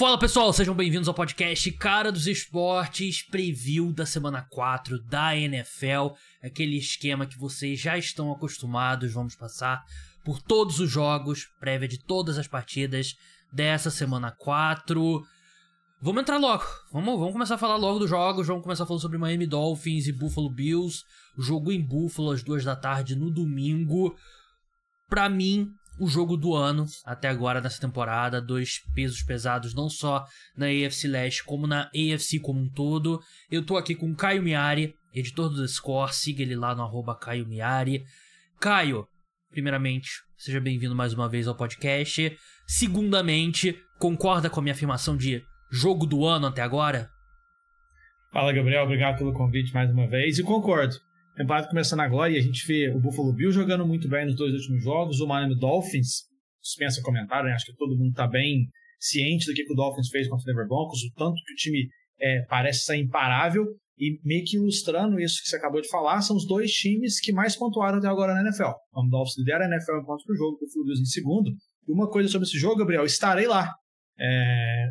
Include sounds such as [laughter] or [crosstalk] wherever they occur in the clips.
Fala pessoal, sejam bem-vindos ao podcast Cara dos Esportes, preview da semana 4 da NFL, aquele esquema que vocês já estão acostumados, vamos passar por todos os jogos, prévia de todas as partidas dessa semana 4. Vamos entrar logo, vamos, vamos começar a falar logo dos jogos, vamos começar falando sobre Miami Dolphins e Buffalo Bills, jogo em Buffalo às duas da tarde no domingo. Pra mim, o jogo do ano até agora nessa temporada. Dois pesos pesados, não só na AFC Leste, como na AFC como um todo. Eu tô aqui com o Caio Miari, editor do The Score. Siga ele lá no arroba Caio Miari. Caio, primeiramente, seja bem-vindo mais uma vez ao podcast. Segundamente, concorda com a minha afirmação de jogo do ano até agora? Fala, Gabriel. Obrigado pelo convite mais uma vez. E concordo temporada começando agora e a gente vê o Buffalo Bills jogando muito bem nos dois últimos jogos, o Miami Dolphins, dispensa comentário, né? acho que todo mundo está bem ciente do que, que, o Dolphins fez contra o Denver Broncos, o tanto que o time é, parece ser imparável, e meio que ilustrando isso que você acabou de falar, são os dois times que mais pontuaram até agora na NFL. O Dolphins lidera a NFL em pontos por jogo, o Buffalo Bills em segundo. E uma coisa sobre esse jogo, Gabriel, estarei lá. É,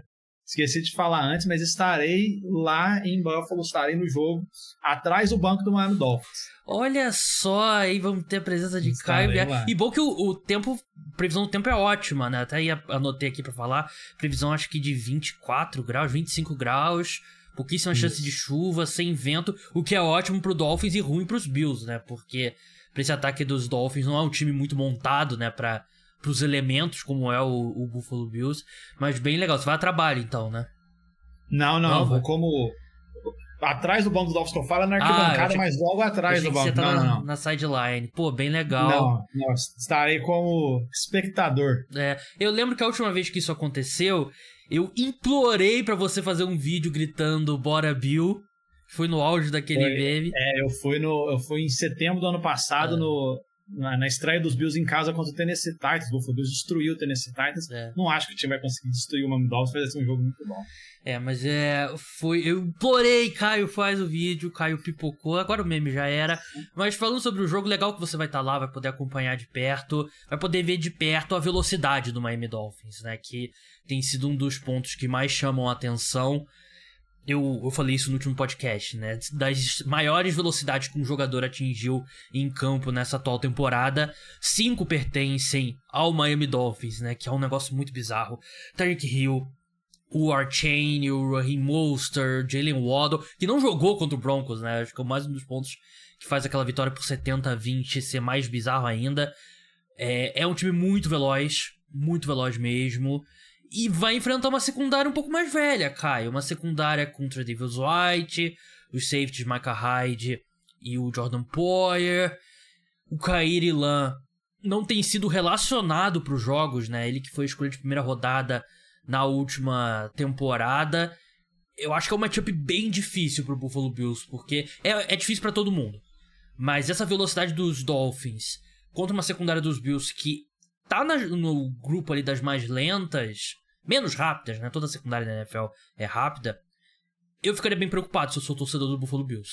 Esqueci de falar antes, mas estarei lá em Buffalo, estarei no jogo, atrás do banco do Miami Dolphins. Olha só, aí vamos ter a presença de estarei Caio. Lá. E bom que o, o, tempo, previsão do tempo é ótima, né? Até aí anotei aqui para falar, previsão acho que de 24 graus, 25 graus, pouquíssima Isso. chance de chuva, sem vento, o que é ótimo pro Dolphins e ruim pros Bills, né? Porque pra esse ataque dos Dolphins não é um time muito montado, né, pra pros elementos, como é o, o Buffalo Bills. Mas bem legal. Você vai a trabalho, então, né? Não, não. não vou como. Atrás do banco do Dolphins que eu falo é na arquibancada, ah, mas logo atrás do banco. Você tá não, na, não. na sideline. Pô, bem legal. Não, não, estarei como espectador. É, eu lembro que a última vez que isso aconteceu, eu implorei para você fazer um vídeo gritando Bora Bill. Foi no auge daquele Foi, meme. É, eu fui, no, eu fui em setembro do ano passado é. no, na, na, estreia dos Bills em casa contra o Tennessee Titans. O Buffalo Bills destruiu o Tennessee Titans. É. Não acho que o time vai conseguir destruir o Miami Dolphins, vai ser um jogo muito bom. É, mas é. Foi. Eu implorei, Caio, faz o vídeo, Caio pipocou, agora o meme já era. Mas falando sobre o jogo, legal que você vai estar tá lá, vai poder acompanhar de perto, vai poder ver de perto a velocidade do Miami Dolphins, né? Que tem sido um dos pontos que mais chamam a atenção eu, eu falei isso no último podcast, né? Das maiores velocidades que um jogador atingiu em campo nessa atual temporada, cinco pertencem ao Miami Dolphins, né? Que é um negócio muito bizarro. Tyreek Hill, o Archain, o Raheem Mostert, Jalen Waddle, que não jogou contra o Broncos, né? Acho que é mais um dos pontos que faz aquela vitória por 70 a 20 ser mais bizarro ainda. É, é um time muito veloz, muito veloz mesmo. E vai enfrentar uma secundária um pouco mais velha, Caio. Uma secundária contra Davis White, os safeties Micah Hyde e o Jordan Poyer. O Kair Ilan não tem sido relacionado para os jogos, né? Ele que foi escolhido de primeira rodada na última temporada. Eu acho que é um matchup bem difícil pro Buffalo Bills, porque é, é difícil para todo mundo. Mas essa velocidade dos Dolphins contra uma secundária dos Bills que tá na, no grupo ali das mais lentas, menos rápidas, né? Toda a secundária da NFL é rápida. Eu ficaria bem preocupado se eu sou torcedor do Buffalo Bills.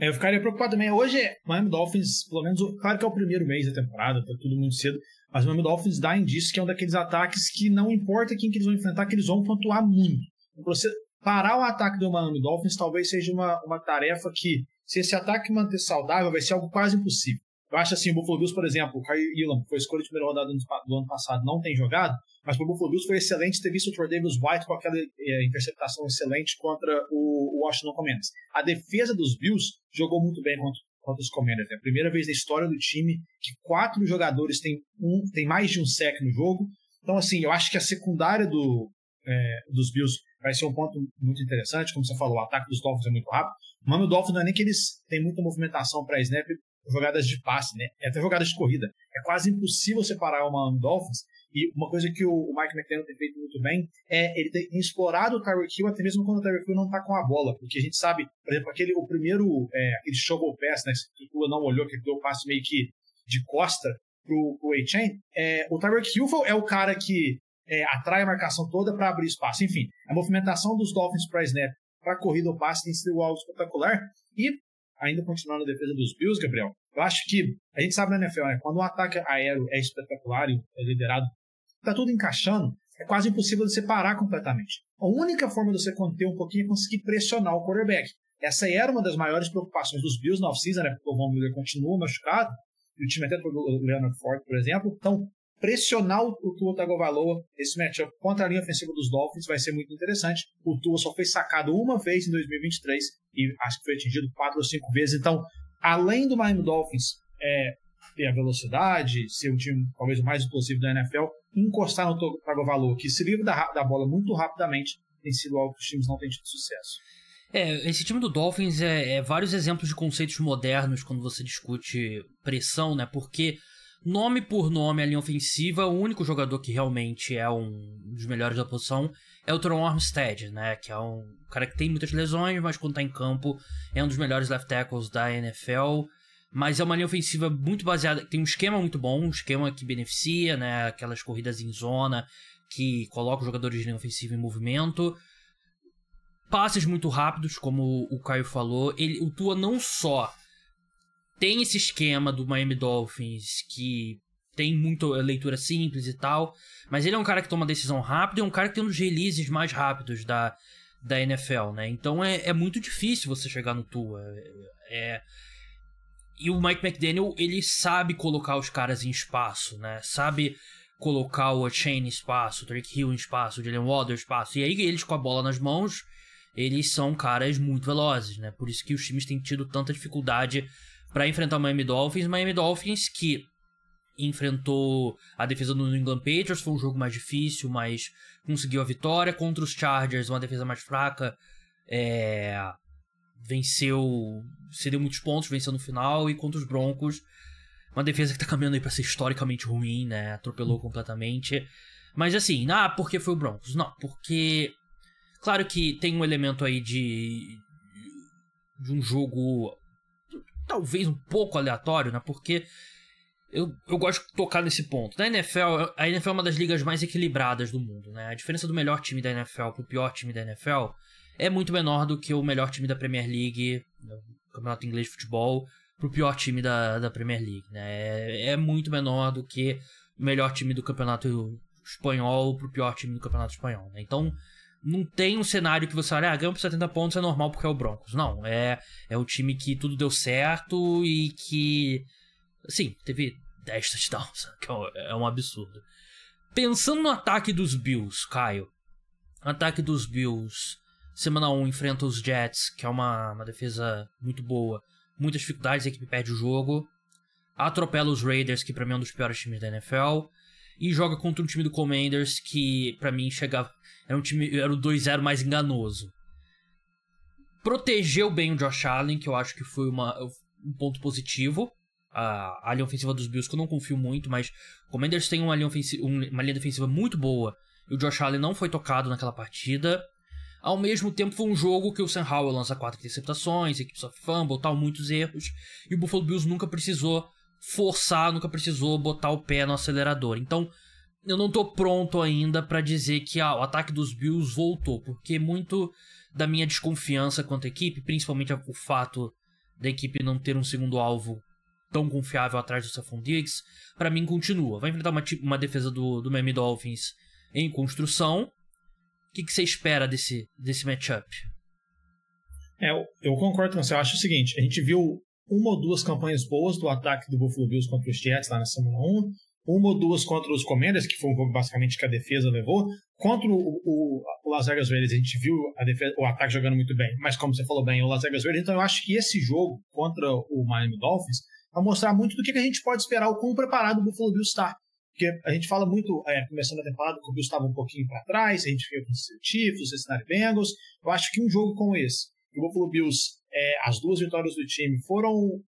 É, eu ficaria preocupado também. Hoje, Miami Dolphins, pelo menos, claro que é o primeiro mês da temporada, tá tudo muito cedo, mas o Miami Dolphins dá indício que é um daqueles ataques que não importa quem que eles vão enfrentar, que eles vão pontuar muito. Você parar o ataque do Miami Dolphins talvez seja uma, uma tarefa que, se esse ataque manter saudável, vai ser algo quase impossível. Eu acho assim, o Buffalo Bills, por exemplo, o Kyle Elam, foi escolha de primeira rodada do ano passado, não tem jogado, mas para o Buffalo Bills foi excelente ter visto o Troy Davis White com aquela é, interceptação excelente contra o, o Washington Commanders. A defesa dos Bills jogou muito bem contra, contra os Commanders. É a primeira vez na história do time que quatro jogadores têm, um, têm mais de um sec no jogo. Então, assim, eu acho que a secundária do, é, dos Bills vai ser um ponto muito interessante. Como você falou, o ataque dos Dolphins é muito rápido. O nome do Dolphins não é nem que eles têm muita movimentação para snap, jogadas de passe, né? É até jogadas de corrida. É quase impossível separar o Miami Dolphins. E uma coisa que o Mike McDaniel tem feito muito bem é ele tem explorado o Tyreek Hill até mesmo quando o Tyreek Hill não está com a bola. Porque a gente sabe, por exemplo, aquele, o primeiro, é, aquele shovel pass, né? Que o não olhou, que ele deu o passe meio que de costa pro, pro A-Chain. É, o Tyreek Hill é o cara que é, atrai a marcação toda para abrir espaço. Enfim, a movimentação dos Dolphins para snap, para corrida ou passe tem sido algo espetacular. E ainda continuando a defesa dos Bills, Gabriel, eu acho que a gente sabe na NFL, né, quando um ataque aéreo é espetacular e é liderado, tá tudo encaixando, é quase impossível de separar completamente. A única forma de você conter um pouquinho é conseguir pressionar o quarterback. Essa era uma das maiores preocupações dos Bills na off-season, né? Porque o Von Miller continua machucado, e o time até o Leonard Ford, por exemplo. Então, pressionar o Tua Tagovailoa, esse matchup contra a linha ofensiva dos Dolphins vai ser muito interessante. O Tua só foi sacado uma vez em 2023 e acho que foi atingido quatro ou cinco vezes. Então, além do Miami Dolphins é, ter a velocidade, ser o time talvez o mais explosivo da NFL, encostar no Tagovailoa, que se livra da, da bola muito rapidamente, tem sido algo que os times não têm tido sucesso. É, esse time do Dolphins é, é, vários exemplos de conceitos modernos quando você discute pressão, né? Porque nome por nome a linha ofensiva, o único jogador que realmente é um dos melhores da posição é o Teron Armstead, né? Que é um cara que tem muitas lesões, mas quando tá em campo é um dos melhores left tackles da NFL. Mas é uma linha ofensiva muito baseada, tem um esquema muito bom, um esquema que beneficia, né? Aquelas corridas em zona que coloca os jogadores de linha ofensiva em movimento passes muito rápidos, como o Caio falou. Ele, o Tua não só tem esse esquema do Miami Dolphins que tem muita leitura simples e tal, mas ele é um cara que toma decisão rápida e é um cara que tem um dos releases mais rápidos da, da NFL, né? Então é, é muito difícil você chegar no Tua. É, e o Mike McDaniel, ele sabe colocar os caras em espaço, né? Sabe colocar o Chain em espaço, o Drake Hill em espaço, o Jalen Waddle em espaço. E aí eles com a bola nas mãos eles são caras muito velozes, né? Por isso que os times têm tido tanta dificuldade para enfrentar o Miami Dolphins. Miami Dolphins que enfrentou a defesa do New England Patriots, foi um jogo mais difícil, mas conseguiu a vitória. Contra os Chargers, uma defesa mais fraca, é... venceu, cedeu muitos pontos, venceu no final. E contra os Broncos, uma defesa que tá caminhando aí pra ser historicamente ruim, né? Atropelou completamente. Mas assim, ah, porque foi o Broncos? Não, porque Claro que tem um elemento aí de. de um jogo. Talvez um pouco aleatório, né? Porque. Eu, eu gosto de tocar nesse ponto. Na NFL, a NFL é uma das ligas mais equilibradas do mundo, né? A diferença do melhor time da NFL pro pior time da NFL é muito menor do que o melhor time da Premier League, do Campeonato Inglês de Futebol, pro pior time da, da Premier League, né? É, é muito menor do que o melhor time do Campeonato Espanhol pro pior time do Campeonato Espanhol, né? Então, não tem um cenário que você olha, ah, ganhou por 70 pontos é normal porque é o Broncos. Não, é, é o time que tudo deu certo e que, assim, teve 10 touchdowns, [laughs] que é, é um absurdo. Pensando no ataque dos Bills, Caio. Ataque dos Bills, semana 1 enfrenta os Jets, que é uma, uma defesa muito boa. Muitas dificuldades, a equipe perde o jogo. Atropela os Raiders, que pra mim é um dos piores times da NFL. E joga contra um time do Commanders, que para mim chegava era um time, era o 2-0 mais enganoso. Protegeu bem o Josh Allen, que eu acho que foi uma, um ponto positivo. A, a linha ofensiva dos Bills, que eu não confio muito, mas o Commanders tem uma linha, ofensiva, uma linha defensiva muito boa. E o Josh Allen não foi tocado naquela partida. Ao mesmo tempo, foi um jogo que o Sam Howell lança quatro interceptações, equipe sofre fumble, tal, muitos erros. E o Buffalo Bills nunca precisou forçar, nunca precisou botar o pé no acelerador. Então, eu não tô pronto ainda para dizer que ah, o ataque dos Bills voltou, porque muito da minha desconfiança quanto à equipe, principalmente o fato da equipe não ter um segundo alvo tão confiável atrás do Stephon Diggs, para mim continua. Vai enfrentar uma, uma defesa do, do Miami Dolphins em construção. O que, que você espera desse, desse matchup? É, eu, concordo com você. Eu acho o seguinte: a gente viu uma ou duas campanhas boas do ataque do Buffalo Bills contra os Jets lá na semana 1 uma ou duas contra os Commanders, que foi um jogo basicamente que a defesa levou. Contra o, o, o Las Vegas Raiders, a gente viu a defesa, o ataque jogando muito bem, mas como você falou bem, o Las Vegas Raiders, então eu acho que esse jogo contra o Miami Dolphins vai mostrar muito do que a gente pode esperar, o quão preparado o Buffalo Bills está. Porque a gente fala muito, é, começando a temporada, que o Bills estava um pouquinho para trás, a gente fica com os Chiefs, os Cincinnati Bengals. Eu acho que um jogo como esse, o Buffalo Bills, é, as duas vitórias do time foram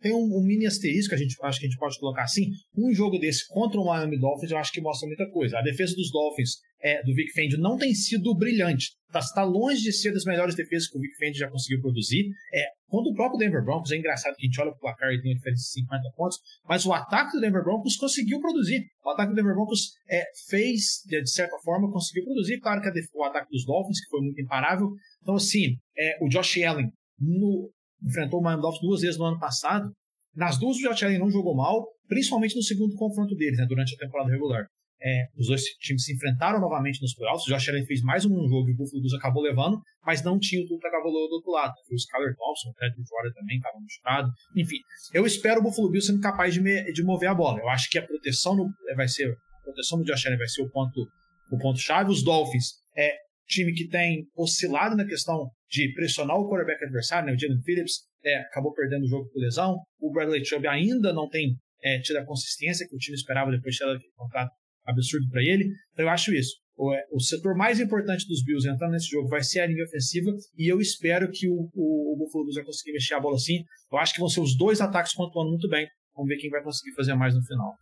tem um, um, mini asterisco, a gente, acho que a gente pode colocar assim. Um jogo desse contra o Miami Dolphins, eu acho que mostra muita coisa. A defesa dos Dolphins, é, do Vic Fendi, não tem sido brilhante. Está tá longe de ser das melhores defesas que o Vic Fendi já conseguiu produzir. É, contra o próprio Denver Broncos, é engraçado que a gente olha para o placar e tem uma diferença de 50 pontos, mas o ataque do Denver Broncos conseguiu produzir. O ataque do Denver Broncos é, fez, de certa forma, conseguiu produzir. Claro que o ataque dos Dolphins, que foi muito imparável. Então, assim, é, o Josh Allen, no, enfrentou o Dolphins duas vezes no ano passado. Nas duas, o Allen não jogou mal, principalmente no segundo confronto deles, né, durante a temporada regular. É, os dois times se enfrentaram novamente nos playoffs. O Josh Allen fez mais um jogo e o Buffalo Bills acabou levando, mas não tinha o Tua Tagovailoa do outro lado. Foi o Skyler Thompson, o Ted Bridgewater também estava machucado. Enfim, eu espero o Buffalo Bills sendo capaz de, me, de mover a bola. Eu acho que a proteção no, vai ser a proteção do Josh Allen vai ser o ponto o ponto chave. Os Dolphins é time que tem oscilado na questão de pressionar o quarterback adversário, né? O Jalen Phillips é, acabou perdendo o jogo por lesão. O Bradley Chubb ainda não tem é, tido a consistência que o time esperava depois de ter aquele contrato absurdo para ele. Então eu acho isso. O, é, o, setor mais importante dos Bills entrando nesse jogo vai ser a linha ofensiva e eu espero que o, o, o Buffalo Bills vai conseguir mexer a bola assim. Eu acho que vão ser os dois ataques pontuando muito bem. Vamos ver quem vai conseguir fazer mais no final.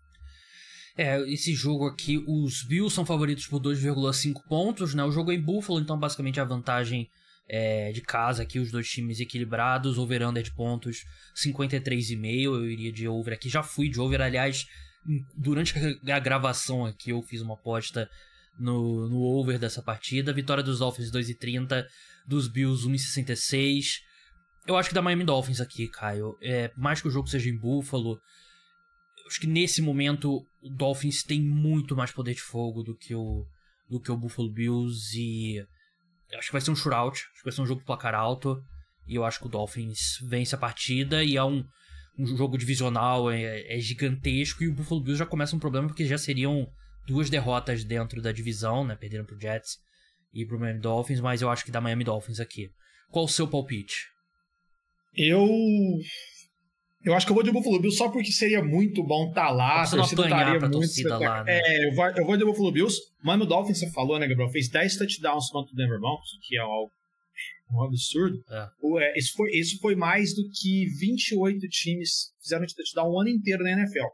É, esse jogo aqui, os Bills são favoritos por 2,5 pontos, né? O jogo é em Buffalo, então basicamente a vantagem é, de casa aqui, os dois times equilibrados, over-under de pontos 53,5, eu iria de over aqui, já fui de over, aliás, durante [laughs] a gravação aqui eu fiz uma aposta no, no over dessa partida, vitória dos Dolphins 2,30, dos Bills 1,66, eu acho que da Miami Dolphins aqui, Caio, é, mais que o jogo seja em Buffalo, acho que nesse momento o Dolphins tem muito mais poder de fogo do que o, do que o Buffalo Bills e acho que vai ser um shootout, acho que vai ser um jogo de placar alto e eu acho que o Dolphins vence a partida e é um, um jogo divisional, é, é gigantesco e o Buffalo Bills já começa um problema porque já seriam duas derrotas dentro da divisão, né, perderam pro Jets e pro Miami Dolphins, mas eu acho que dá Miami Dolphins aqui. Qual o seu palpite? Eu eu acho que eu vou de Buffalo Bills só porque seria muito bom estar tá lá. A torcida estaria muito. Torcida lá, né? É, eu vou, eu vou de Buffalo Bills. Mano, Dolphins, você falou, né, Gabriel? Fez 10 touchdowns contra o Denver Broncos, que é algo um absurdo. É. Isso, foi, isso foi mais do que 28 times fizeram de touchdown o ano inteiro na NFL.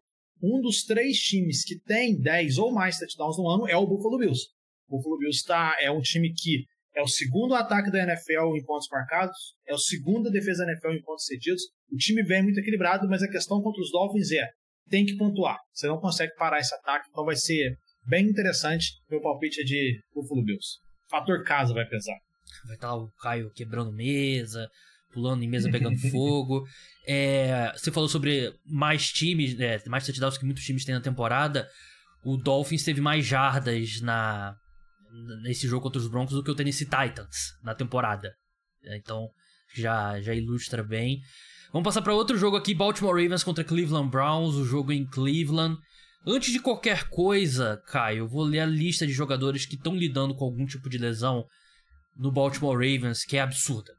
Um dos três times que tem 10 ou mais touchdowns no ano é o Buffalo Bills. O Buffalo Bills tá, é um time que é o segundo ataque da NFL em pontos marcados, é o segundo defesa da NFL em pontos cedidos. O time vem muito equilibrado, mas a questão contra os Dolphins é tem que pontuar. Você não consegue parar esse ataque, então vai ser bem interessante. Meu palpite é de Buffalo Bills. Fator casa vai pesar. Vai estar o Caio quebrando mesa, pulando em mesa pegando [laughs] fogo. É, você falou sobre mais times, é, mais touchdowns que muitos times têm na temporada. O Dolphins teve mais jardas na, nesse jogo contra os Broncos do que o Tennessee Titans na temporada. Então já, já ilustra bem. Vamos passar para outro jogo aqui: Baltimore Ravens contra Cleveland Browns, o jogo em Cleveland. Antes de qualquer coisa, Caio, vou ler a lista de jogadores que estão lidando com algum tipo de lesão no Baltimore Ravens, que é absurda.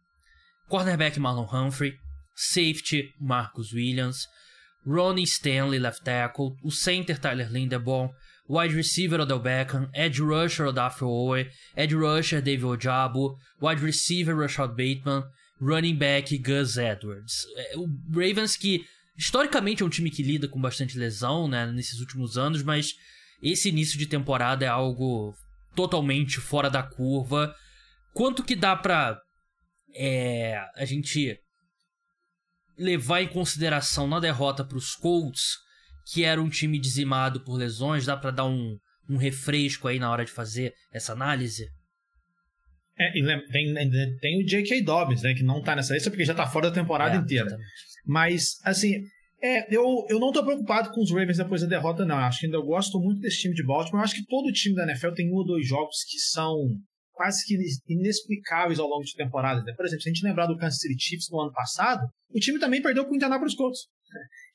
Cornerback Marlon Humphrey, safety Marcus Williams, Ronnie Stanley, left tackle, o center Tyler Linderbaum, wide receiver Odell Beckham, edge rusher Odafe Owe, edge rusher David Ojabo, wide receiver Rashad Bateman, running back Gus Edwards. É, o Ravens que historicamente é um time que lida com bastante lesão, né, nesses últimos anos, mas esse início de temporada é algo totalmente fora da curva. Quanto que dá pra é, a gente levar em consideração na derrota para os Colts que era um time dizimado por lesões, dá para dar um, um refresco aí na hora de fazer essa análise? É, tem, tem o J.K. Dobbins, né, que não tá nessa lista porque já tá fora da temporada é, inteira. Exatamente. Mas, assim, é, eu, eu não tô preocupado com os Ravens depois da derrota, não. Eu acho que ainda eu gosto muito desse time de Baltimore. Eu acho que todo time da NFL tem um ou dois jogos que são quase que inexplicáveis ao longo de temporada. Né? Por exemplo, se a gente lembrar do Kansas City Chiefs no ano passado, o time também perdeu com o Indianapolis Colts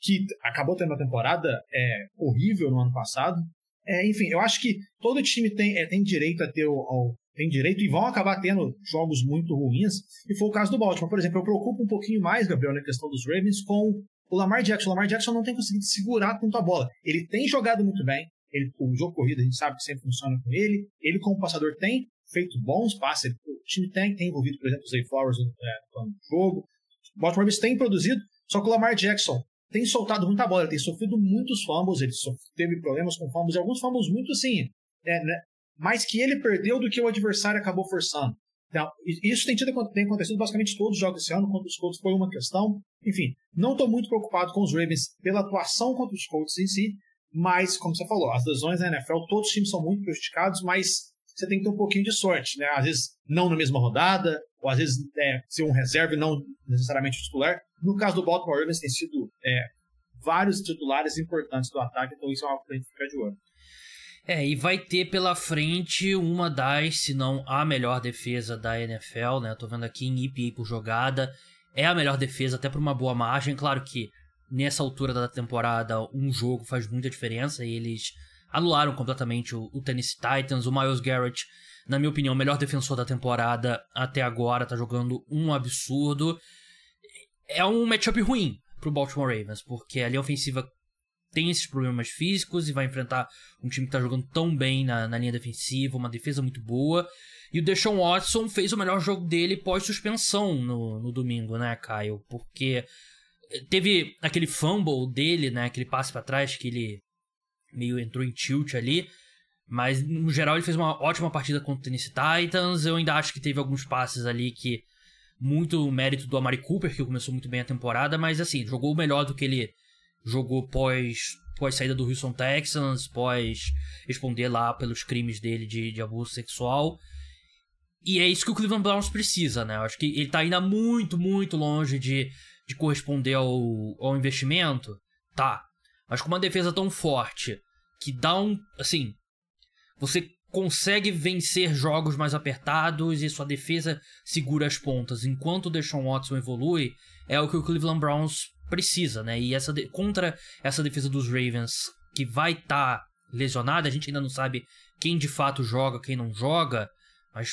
que acabou tendo uma temporada é, horrível no ano passado. É, enfim, eu acho que todo time tem, é, tem direito a ter o, ao, tem direito e vão acabar tendo jogos muito ruins. E foi o caso do Baltimore. Por exemplo, eu preocupo um pouquinho mais, Gabriel, na questão dos Ravens com o Lamar Jackson. O Lamar Jackson não tem conseguido segurar tanto a bola. Ele tem jogado muito bem. Ele, o jogo corrido a gente sabe que sempre funciona com ele. Ele, como passador, tem feito bons passes. O time tem, tem envolvido, por exemplo, o Zay Flowers no, é, no jogo. O Baltimore Ravens tem produzido, só que o Lamar Jackson tem soltado muita bola, ele tem sofrido muitos fumbles, ele teve problemas com fumbles, e alguns fumbles muito assim, é, né, mais que ele perdeu do que o adversário acabou forçando. Então, isso tem, tido, tem acontecido basicamente todos os jogos esse ano, contra os Colts foi uma questão. Enfim, não estou muito preocupado com os Ravens pela atuação contra os Colts em si, mas, como você falou, as lesões na NFL, todos os times são muito prejudicados, mas você tem que ter um pouquinho de sorte, né? Às vezes não na mesma rodada, ou às vezes é, ser um reserva e não necessariamente titular. No caso do Baltimore Ravens, tem sido é, vários titulares importantes do ataque, então isso é uma coisa que ficar de olho. É, e vai ter pela frente uma das, se não a melhor defesa da NFL, né? tô vendo aqui em EPA por jogada. É a melhor defesa, até por uma boa margem. Claro que nessa altura da temporada, um jogo faz muita diferença e eles anularam completamente o, o Tennessee Titans. O Miles Garrett, na minha opinião, o melhor defensor da temporada até agora, tá jogando um absurdo. É um matchup ruim pro Baltimore Ravens, porque a linha ofensiva tem esses problemas físicos e vai enfrentar um time que tá jogando tão bem na, na linha defensiva, uma defesa muito boa. E o Deshaun Watson fez o melhor jogo dele pós-suspensão no, no domingo, né, Caio? Porque teve aquele fumble dele, né, aquele passe para trás que ele meio entrou em tilt ali. Mas, no geral, ele fez uma ótima partida contra o Tennessee Titans. Eu ainda acho que teve alguns passes ali que. Muito mérito do Amari Cooper, que começou muito bem a temporada, mas assim, jogou melhor do que ele jogou pós, pós saída do Houston Texans, pós responder lá pelos crimes dele de, de abuso sexual. E é isso que o Cleveland Browns precisa, né? Eu acho que ele tá ainda muito, muito longe de, de corresponder ao, ao investimento. Tá. Mas com uma defesa tão forte que dá um. Assim. Você consegue vencer jogos mais apertados e sua defesa segura as pontas enquanto o Deshaun Watson evolui, é o que o Cleveland Browns precisa, né? E essa de... contra essa defesa dos Ravens, que vai estar tá lesionada, a gente ainda não sabe quem de fato joga, quem não joga, mas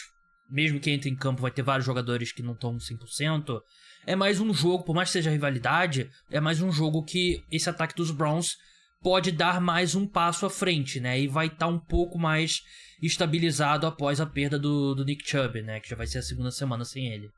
mesmo que entre em campo vai ter vários jogadores que não estão 100%. É mais um jogo, por mais que seja rivalidade, é mais um jogo que esse ataque dos Browns pode dar mais um passo à frente, né? E vai estar tá um pouco mais estabilizado após a perda do, do Nick Chubb, né? Que já vai ser a segunda semana sem ele.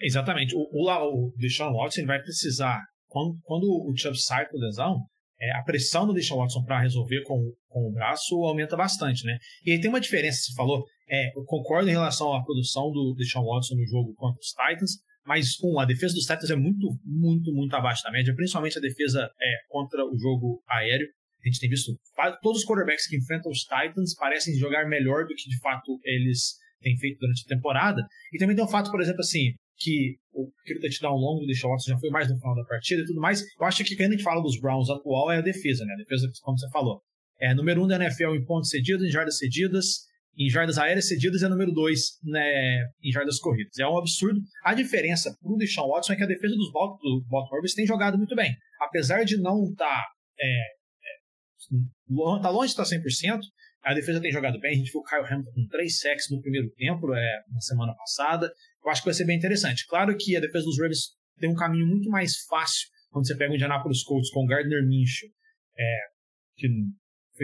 Exatamente. O, o, o Deshaun Watson vai precisar, quando, quando o Chubb sai por lesão, é, a pressão do Deshaun Watson para resolver com, com o braço aumenta bastante, né? E aí tem uma diferença, você falou, é, eu concordo em relação à produção do Deshaun Watson no jogo contra os Titans, mas, um, a defesa dos Titans é muito, muito, muito abaixo da média, principalmente a defesa é, contra o jogo aéreo. A gente tem visto todos os quarterbacks que enfrentam os Titans parecem jogar melhor do que de fato eles têm feito durante a temporada. E também tem um fato, por exemplo, assim, que o querido touchdown longo do Deshaun Watson já foi mais no final da partida e tudo mais. Eu acho que quando a gente fala dos Browns atual é a defesa, né? A defesa, como você falou. É número um da NFL em pontos cedidos, em jardas cedidas, em jardas aéreas cedidas é número dois né, em jardas corridas. É um absurdo. A diferença para o Deshaun Watson é que a defesa dos Baltimore tem jogado muito bem. Apesar de não estar tá, é, é, tá longe de estar 100%, a defesa tem jogado bem. A gente viu o Kyle Hamilton com três sacks no primeiro tempo, é, na semana passada. Eu acho que vai ser bem interessante. Claro que a defesa dos Ravens tem um caminho muito mais fácil quando você pega o Indianapolis Colts com o Gardner Minshew, é, que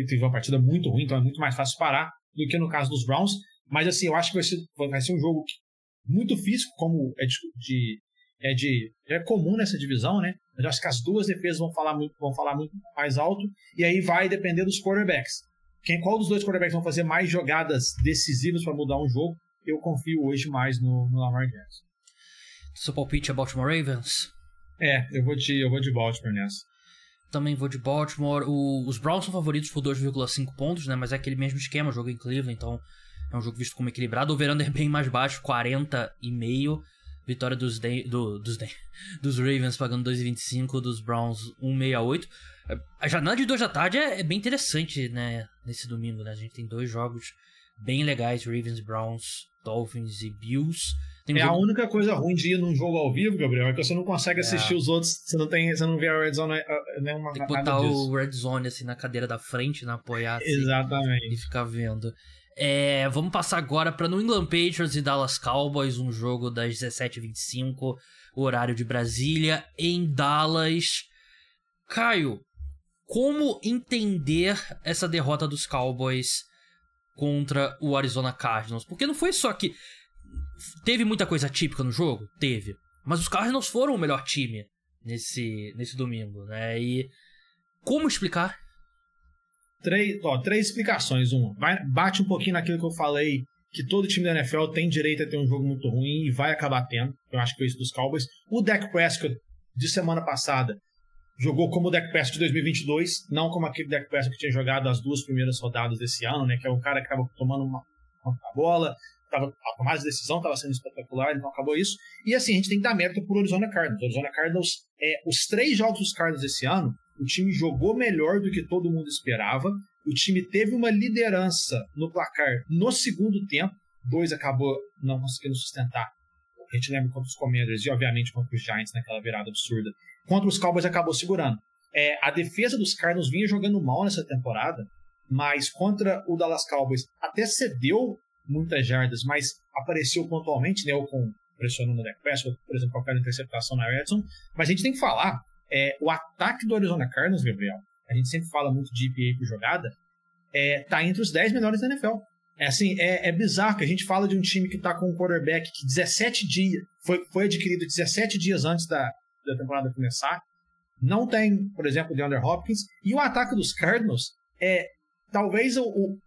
teve uma partida muito ruim, então é muito mais fácil parar do que no caso dos Browns. Mas assim, eu acho que vai ser, vai ser um jogo muito físico, como é de, de é de é comum nessa divisão, né? Eu acho que as duas defesas vão falar muito, vão falar muito mais alto e aí vai depender dos quarterbacks. Quem, qual dos dois quarterbacks vão fazer mais jogadas decisivas para mudar um jogo? Eu confio hoje mais no, no Lamar Jackson. Seu palpite é Baltimore Ravens? É, eu vou de, eu vou de Baltimore nessa. Também vou de Baltimore. O, os Browns são favoritos por 2,5 pontos, né? Mas é aquele mesmo esquema, jogo em Cleveland, então é um jogo visto como equilibrado. O verão é bem mais baixo, 40,5. Vitória dos, de, do, dos, de, [laughs] dos Ravens pagando 2,25, dos Browns 1,68. A janela de 2 da tarde é, é, bem interessante, né? Nesse domingo, né? A gente tem dois jogos bem legais, Ravens, Browns, Dolphins e Bills. Tem é a única coisa ruim de ir num jogo ao vivo, Gabriel, é que você não consegue é. assistir é. os outros, você não tem, você não vê a Red Zone nenhuma Tem que botar o Red Zone assim na cadeira da frente, na apoiar assim, Exatamente. e ficar vendo. É, vamos passar agora para New England Patriots e Dallas Cowboys, um jogo das 17h25, horário de Brasília, em Dallas. Caio, como entender essa derrota dos Cowboys contra o Arizona Cardinals. Porque não foi só que teve muita coisa típica no jogo, teve, mas os Cardinals foram o melhor time nesse nesse domingo, né? E como explicar? Três, ó, três explicações. Uma, vai, bate um pouquinho naquilo que eu falei, que todo time da NFL tem direito a ter um jogo muito ruim e vai acabar tendo. Eu acho que foi isso dos Cowboys. O Dak Prescott de semana passada jogou como o Dak Prescott de 2022, não como aquele Dak Prescott que tinha jogado as duas primeiras rodadas desse ano, né? Que é um cara que estava tomando uma, uma bola, tava, a tomada de decisão estava sendo espetacular, então acabou isso. E assim, a gente tem que dar mérito pro Arizona Cardinals. O Arizona Cardinals, é, os três jogos dos Cardinals esse ano, o time jogou melhor do que todo mundo esperava. o time teve uma liderança no placar no segundo tempo, dois acabou não conseguindo sustentar. A gente lembra contra os Commanders e, obviamente, contra os Giants naquela virada absurda. Contra os Cowboys acabou segurando. É, a defesa dos Cardinals vinha jogando mal nessa temporada, mas contra o Dallas Cowboys até cedeu muitas jardas, mas apareceu pontualmente, né, ou com pressionando o Dak Prescott, por exemplo, qualquer interceptação na Redson. Mas a gente tem que falar, é, o ataque do Arizona Cardinals, Gabriel, a gente sempre fala muito de EPA por jogada, é, tá entre os 10 melhores da NFL. É assim, é, é bizarro que a gente fala de um time que tá com um quarterback que 17 dias, foi, foi adquirido 17 dias antes da, da temporada começar. Não tem, por exemplo, o DeAndre Hopkins. E o ataque dos Cardinals é talvez o, o,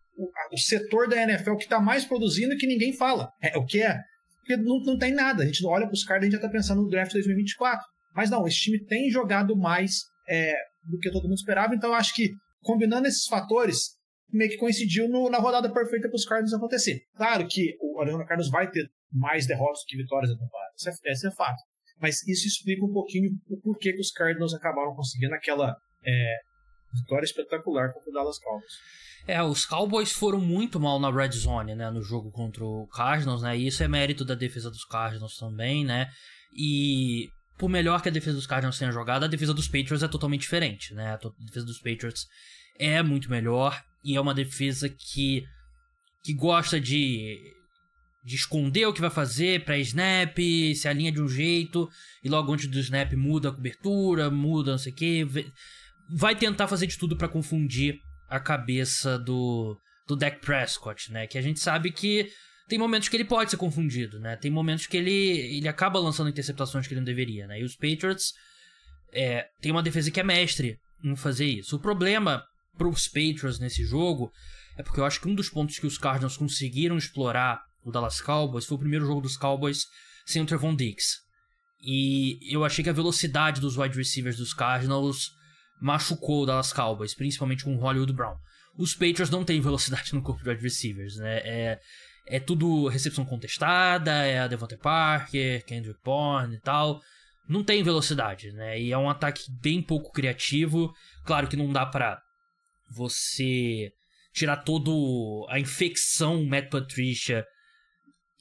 o setor da NFL que está mais produzindo que ninguém fala. É, o que é? Porque não, não tem nada. A gente não olha para os Cardinals e já está pensando no draft 2024. Mas não, esse time tem jogado mais é, do que todo mundo esperava. Então eu acho que combinando esses fatores, meio que coincidiu no, na rodada perfeita para os Cardinals acontecer. Claro que o Arizona Cardinals vai ter mais derrotas do que vitórias na temporada. É, esse é fato. Mas isso explica um pouquinho o porquê que os Cardinals acabaram conseguindo aquela é, vitória espetacular contra o Dallas Cowboys. É, os Cowboys foram muito mal na red zone, né, no jogo contra o Cardinals, né, e isso é mérito da defesa dos Cardinals também, né, e por melhor que a defesa dos Cardinals tenha jogado, a defesa dos Patriots é totalmente diferente, né, a defesa dos Patriots é muito melhor, e é uma defesa que, que gosta de, de esconder o que vai fazer para snap, se alinha de um jeito e logo antes do snap muda a cobertura, muda não sei o que. Vai tentar fazer de tudo para confundir a cabeça do, do Dak Prescott, né? Que a gente sabe que tem momentos que ele pode ser confundido, né? Tem momentos que ele, ele acaba lançando interceptações que ele não deveria, né? E os Patriots é, tem uma defesa que é mestre em fazer isso. O problema para os Patriots nesse jogo é porque eu acho que um dos pontos que os Cardinals conseguiram explorar o Dallas Cowboys foi o primeiro jogo dos Cowboys sem o Trevon Diggs. E eu achei que a velocidade dos wide receivers dos Cardinals machucou o Dallas Cowboys, principalmente com o Hollywood Brown. Os Patriots não têm velocidade [laughs] no corpo de wide receivers, né? É, é tudo recepção contestada, é a Devontae Parker, Kendrick Bourne e tal. Não tem velocidade, né? E é um ataque bem pouco criativo. Claro que não dá para você tirar todo a infecção Matt Patricia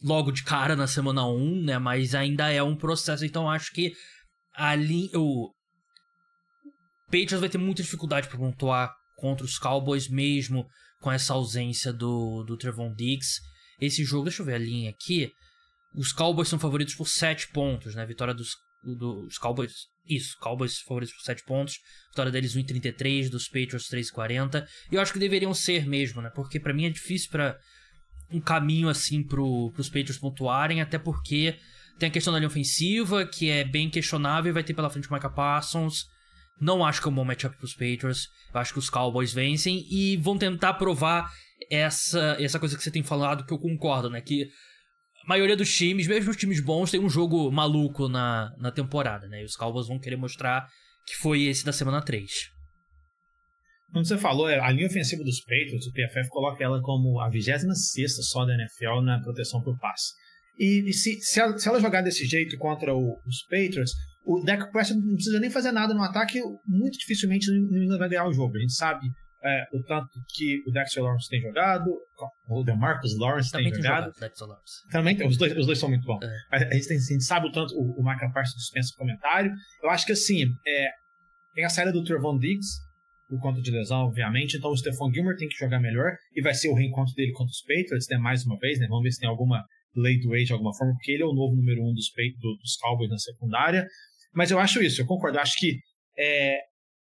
logo de cara na semana 1, né? Mas ainda é um processo, então acho que ali o Patriots vai ter muita dificuldade para pontuar contra os Cowboys mesmo com essa ausência do do Trevon Diggs. Esse jogo, deixa eu ver a linha aqui. Os Cowboys são favoritos por 7 pontos, né? Vitória dos, dos Cowboys isso, Cowboys favoritos por 7 pontos. Vitória deles 1,33, dos Patriots 3,40. E eu acho que deveriam ser mesmo, né? Porque para mim é difícil para um caminho assim pro, pros Patriots pontuarem, até porque tem a questão da linha ofensiva, que é bem questionável, vai ter pela frente o Micah Parsons. Não acho que é um bom matchup pros Patriots. Eu acho que os Cowboys vencem e vão tentar provar essa, essa coisa que você tem falado, que eu concordo, né? Que a maioria dos times, mesmo os times bons, tem um jogo maluco na, na temporada, né? E os Cowboys vão querer mostrar que foi esse da semana 3. Como você falou, é, a linha ofensiva dos Patriots, o PFF coloca ela como a 26 só da NFL na proteção por passe. E, e se, se, ela, se, ela, jogar desse jeito contra o, os Patriots, o Dak Prescott não precisa nem fazer nada no ataque, muito dificilmente o vai ganhar o jogo. A gente sabe é, o tanto que o Dexter Lawrence tem jogado, o DeMarcus Lawrence Também tem, jogado. jogado Também, os dois, os dois são muito bons. É. A, gente tem, a, gente sabe o tanto, o, o Michael Parsons dispensa comentário. Eu acho que assim, é, tem a saída do Trevon Diggs, por conta de lesão, obviamente, então o Stephon Gilmore tem que jogar melhor, e vai ser o reencontro dele contra os Patriots, né, mais uma vez, né, vamos ver se tem alguma lei do de alguma forma, porque ele é o novo número um dos, dos Cowboys na secundária, mas eu acho isso, eu concordo, eu acho que é,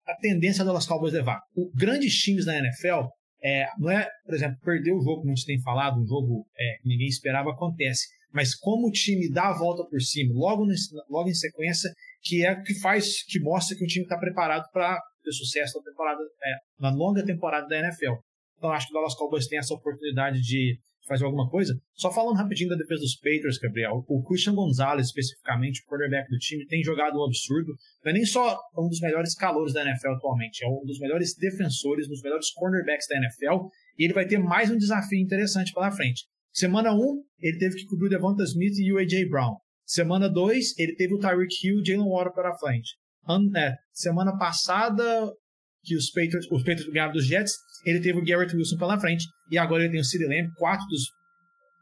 a tendência das Cowboys levar. O, grandes times da NFL, é, não é, por exemplo, perder o jogo, como a gente tem falado, um jogo é, que ninguém esperava, acontece. Mas como o time dá a volta por cima, logo, logo em sequência, que é que faz, que mostra que o time está preparado para ter sucesso na temporada, é, na longa temporada da NFL. Então acho que o Dallas Cowboys tem essa oportunidade de fazer alguma coisa. Só falando rapidinho da defesa dos Patriots, Gabriel, o Christian Gonzalez, especificamente, o quarterback do time, tem jogado um absurdo. Não é nem só um dos melhores calores da NFL atualmente, é um dos melhores defensores, um dos melhores cornerbacks da NFL, e ele vai ter mais um desafio interessante pela frente. Semana 1, ele teve que cobrir o Devonta Smith e o A.J. Brown. Semana 2, ele teve o Tyreek Hill e o Jalen Water pela frente. É, semana passada, que os Patriots, os Patriots ganharam dos Jets, ele teve o Garrett Wilson pela frente, e agora ele tem o CeeDee Lamb, quatro dos,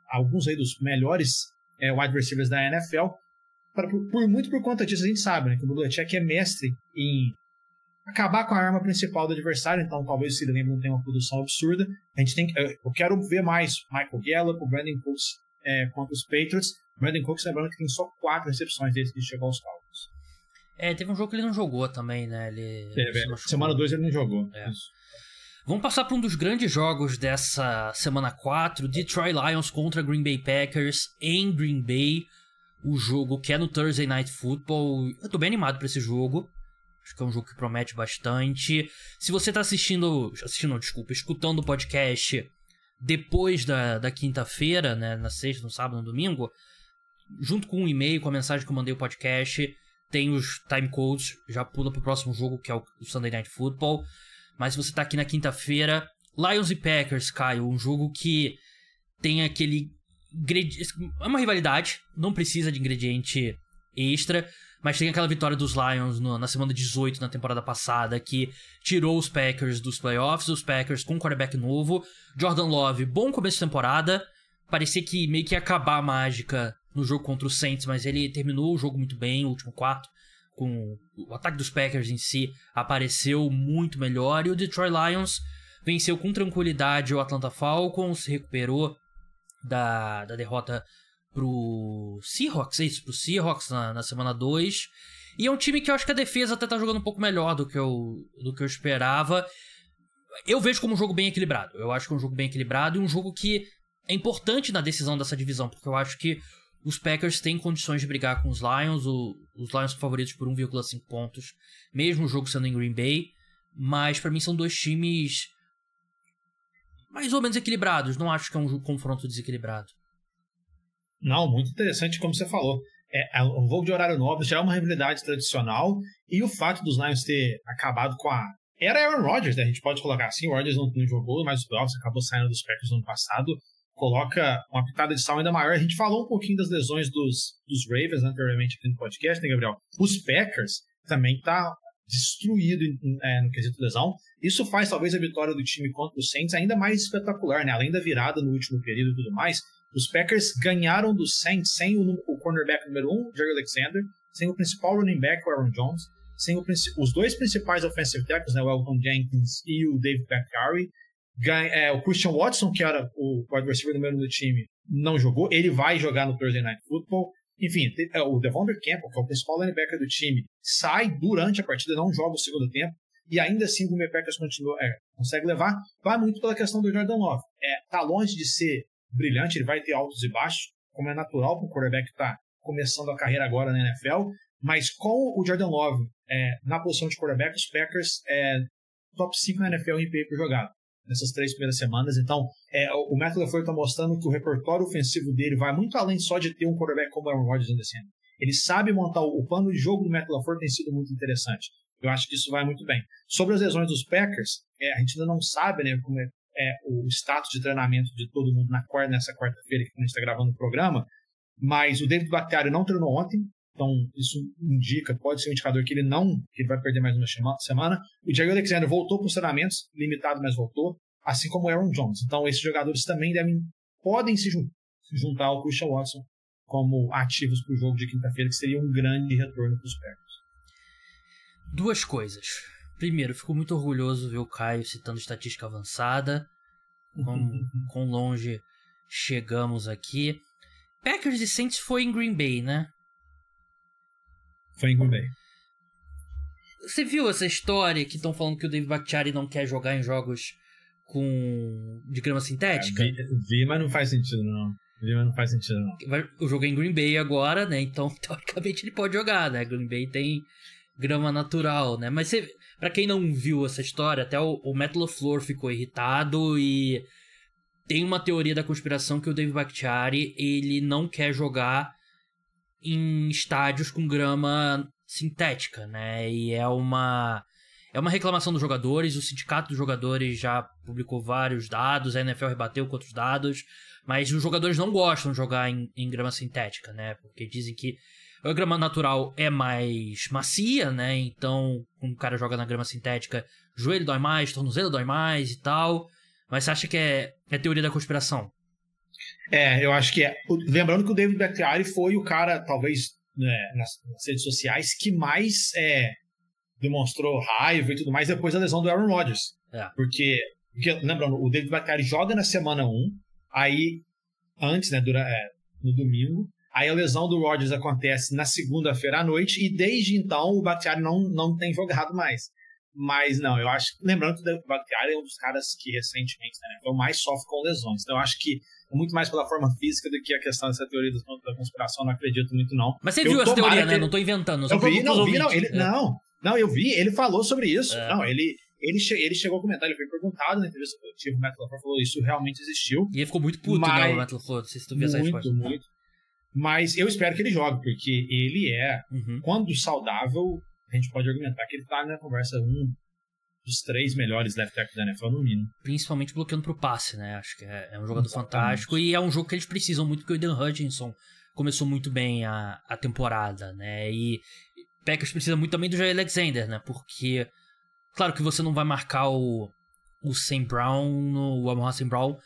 alguns aí dos melhores é, wide receivers da NFL. Pra, por, por, muito por conta disso, a gente sabe né, que o Belichick é mestre em acabar com a arma principal do adversário, então talvez o CeeDee Lamb não tenha uma produção absurda. A gente tem eu quero ver mais Michael Gallup, o Brandon Cooks é, contra os Patriots. Brandon Cooks, lembrando que tem só quatro recepções desde que chegou aos Cowboys. É, teve um jogo que ele não jogou também, né? Ele, é, semana 2 ele não jogou. É. Vamos passar para um dos grandes jogos dessa semana 4, Detroit Lions contra Green Bay Packers em Green Bay. O jogo que é no Thursday Night Football. Eu tô bem animado para esse jogo. Acho que é um jogo que promete bastante. Se você tá assistindo, assistindo, desculpa, escutando o podcast depois da, da quinta-feira, né, na sexta, no sábado, no domingo, junto com um e-mail, com a mensagem que eu mandei o podcast, tem os time codes, já pula pro próximo jogo, que é o Sunday Night Football. Mas se você tá aqui na quinta-feira, Lions e Packers, Caio, um jogo que tem aquele. É uma rivalidade, não precisa de ingrediente extra, mas tem aquela vitória dos Lions no, na semana 18 na temporada passada que tirou os Packers dos playoffs, os Packers com um quarterback novo, Jordan Love, bom começo de temporada, parecia que meio que ia acabar a mágica no jogo contra o Saints, mas ele terminou o jogo muito bem, o último quarto, com o ataque dos Packers em si apareceu muito melhor e o Detroit Lions venceu com tranquilidade o Atlanta Falcons, recuperou da, da derrota pro Seahawks, é isso, pro Seahawks na, na semana 2. E é um time que eu acho que a defesa até tá jogando um pouco melhor do que eu, do que eu esperava. Eu vejo como um jogo bem equilibrado. Eu acho que é um jogo bem equilibrado e um jogo que é importante na decisão dessa divisão, porque eu acho que os Packers têm condições de brigar com os Lions, o, os Lions são favoritos por 1,5 pontos, mesmo o jogo sendo em Green Bay, mas para mim são dois times mais ou menos equilibrados, não acho que é um confronto desequilibrado. Não, muito interessante como você falou. É, é jogo de horário nobre já é uma rivalidade tradicional e o fato dos Lions ter acabado com a era Aaron Rodgers, né? A gente pode colocar assim, o Rodgers não, não jogou, mas o playoffs acabou saindo dos Packers no ano passado coloca uma pitada de sal ainda maior. A gente falou um pouquinho das lesões dos, dos Ravens anteriormente aqui no podcast, né, Gabriel? Os Packers também tá destruído é, no quesito lesão. Isso faz talvez a vitória do time contra os Saints ainda mais espetacular, né? Além da virada no último período e tudo mais, os Packers ganharam do Saints sem o, o cornerback número um, Jerry Alexander, sem o principal running back, o Aaron Jones, sem o, os dois principais offensive tackles, né, o Elton Jenkins e o Dave Bakhtiari, é, o Christian Watson, que era o receiver número um do time, não jogou. Ele vai jogar no Thursday Night Football. Enfim, é, o Devonder Campbell, que é o principal linebacker do time, sai durante a partida, não joga o segundo tempo. E ainda assim o Green Packers continua, é, consegue levar. Vai muito pela questão do Jordan Love. É, tá longe de ser brilhante, ele vai ter altos e baixos, como é natural para um quarterback que está começando a carreira agora na NFL. Mas com o Jordan Love é, na posição de quarterback, os Packers é top 5 na NFL em PA por jogado nessas três primeiras semanas. Então, é, o Matt LaFleur está mostrando que o repertório ofensivo dele vai muito além só de ter um quarterback como o Aaron Rodgers descendo. Ele sabe montar o, o plano de jogo do Matt LaFleur tem sido muito interessante. Eu acho que isso vai muito bem. Sobre as lesões dos Packers, é, a gente ainda não sabe né, como é, é, o status de treinamento de todo mundo na quarta, nessa quarta-feira que a gente está gravando o programa, mas o David Bakhtiari não treinou ontem, então, isso indica, pode ser um indicador que ele não que ele vai perder mais uma semana. O Jair Alexander voltou para os treinamentos, limitado, mas voltou, assim como o Aaron Jones. Então, esses jogadores também devem, podem se, juntar ao Christian Watson como ativos para o jogo de quinta-feira, que seria um grande retorno para os Packers. Duas coisas. Primeiro, fico muito orgulhoso ver o Caio citando estatística avançada. Quão, quão longe chegamos aqui. Packers e Saints foi em Green Bay, né? Foi em Green Bay. Você viu essa história que estão falando que o David Bakhtiari não quer jogar em jogos com de grama sintética? É, vi, vi, mas não faz sentido não. Vi, mas não faz sentido não. O jogo é em Green Bay agora, né? Então, [laughs] teoricamente ele pode jogar, né? Green Bay tem grama natural, né? Mas você, para quem não viu essa história, até o, o Matt LaFleur ficou irritado e tem uma teoria da conspiração que o David Bakhtiari, ele não quer jogar em estádios com grama sintética, né? E é uma é uma reclamação dos jogadores, o sindicato dos jogadores já publicou vários dados, a NFL rebateu com outros dados, mas os jogadores não gostam de jogar em, em grama sintética, né? Porque dizem que a grama natural é mais macia, né? Então, quando o cara joga na grama sintética, joelho dói mais, tornozelo dói mais e tal. Mas você acha que é, é teoria da conspiração? É, eu acho que é. Lembrando que o David Bakhtiari foi o cara, talvez, né, nas, nas, redes sociais, que mais é, demonstrou raiva e tudo mais depois da lesão do Aaron Rodgers. É. Porque, porque, lembrando, o David Bakhtiari joga na semana 1, aí, antes, né, dura, é, no domingo, aí a lesão do Rodgers acontece na segunda-feira à noite, e desde então o Bakhtiari não, não tem jogado mais. Mas não, eu acho. Lembrando que o Bakhtiari é um dos caras que recentemente né, foi o mais sofre com lesões. Então eu acho que é muito mais pela forma física do que a questão dessa teoria da conspiração. Não acredito muito, não. Mas você eu viu essa teoria, né? Não tô inventando. Eu vi, não, vi, não. Ele, é. não, não, eu vi. Ele falou sobre isso. É. Não, ele, ele, che ele chegou a comentar, ele foi perguntado na entrevista coletiva, o Matt LaFleur falou isso realmente existiu. E ele ficou muito puto, mas, né, o Matt LaFleur, se tu viu essa resposta. Muito, muito. Mas eu espero que ele jogue, porque ele é, uhum. quando saudável, a gente pode argumentar que ele tá na conversa um dos três melhores left tackles da NFL no mínimo. Principalmente bloqueando pro passe, né? Acho que é, é um jogador Exatamente. fantástico e é um jogo que eles precisam muito, porque o Eden Hutchinson começou muito bem a, a temporada, né? E Packers precisa muito também do Jay Alexander, né? Porque, claro que você não vai marcar o, o Sam Brown, o Amon Sam Brown,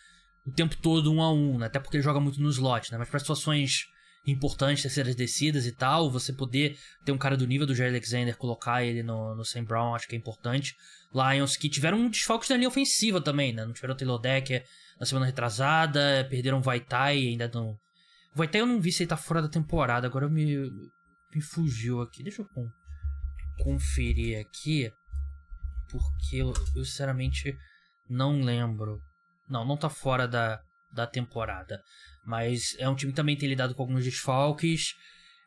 o tempo todo um a um, né? Até porque ele joga muito no slot, né? Mas para situações importantes, terceiras descidas e tal, você poder ter um cara do nível do Jay Alexander, colocar ele no, no Sam Brown, acho que é importante. Lions, que tiveram um desfalques na linha ofensiva também, né? Não tiveram o Taylor Decker na semana retrasada, perderam o Vaitai, ainda não... O Vaitai eu não vi se ele tá fora da temporada, agora me, me fugiu aqui. Deixa eu conferir aqui, porque eu, eu sinceramente não lembro. Não, não tá fora da, da temporada. Mas é um time que também tem lidado com alguns desfalques.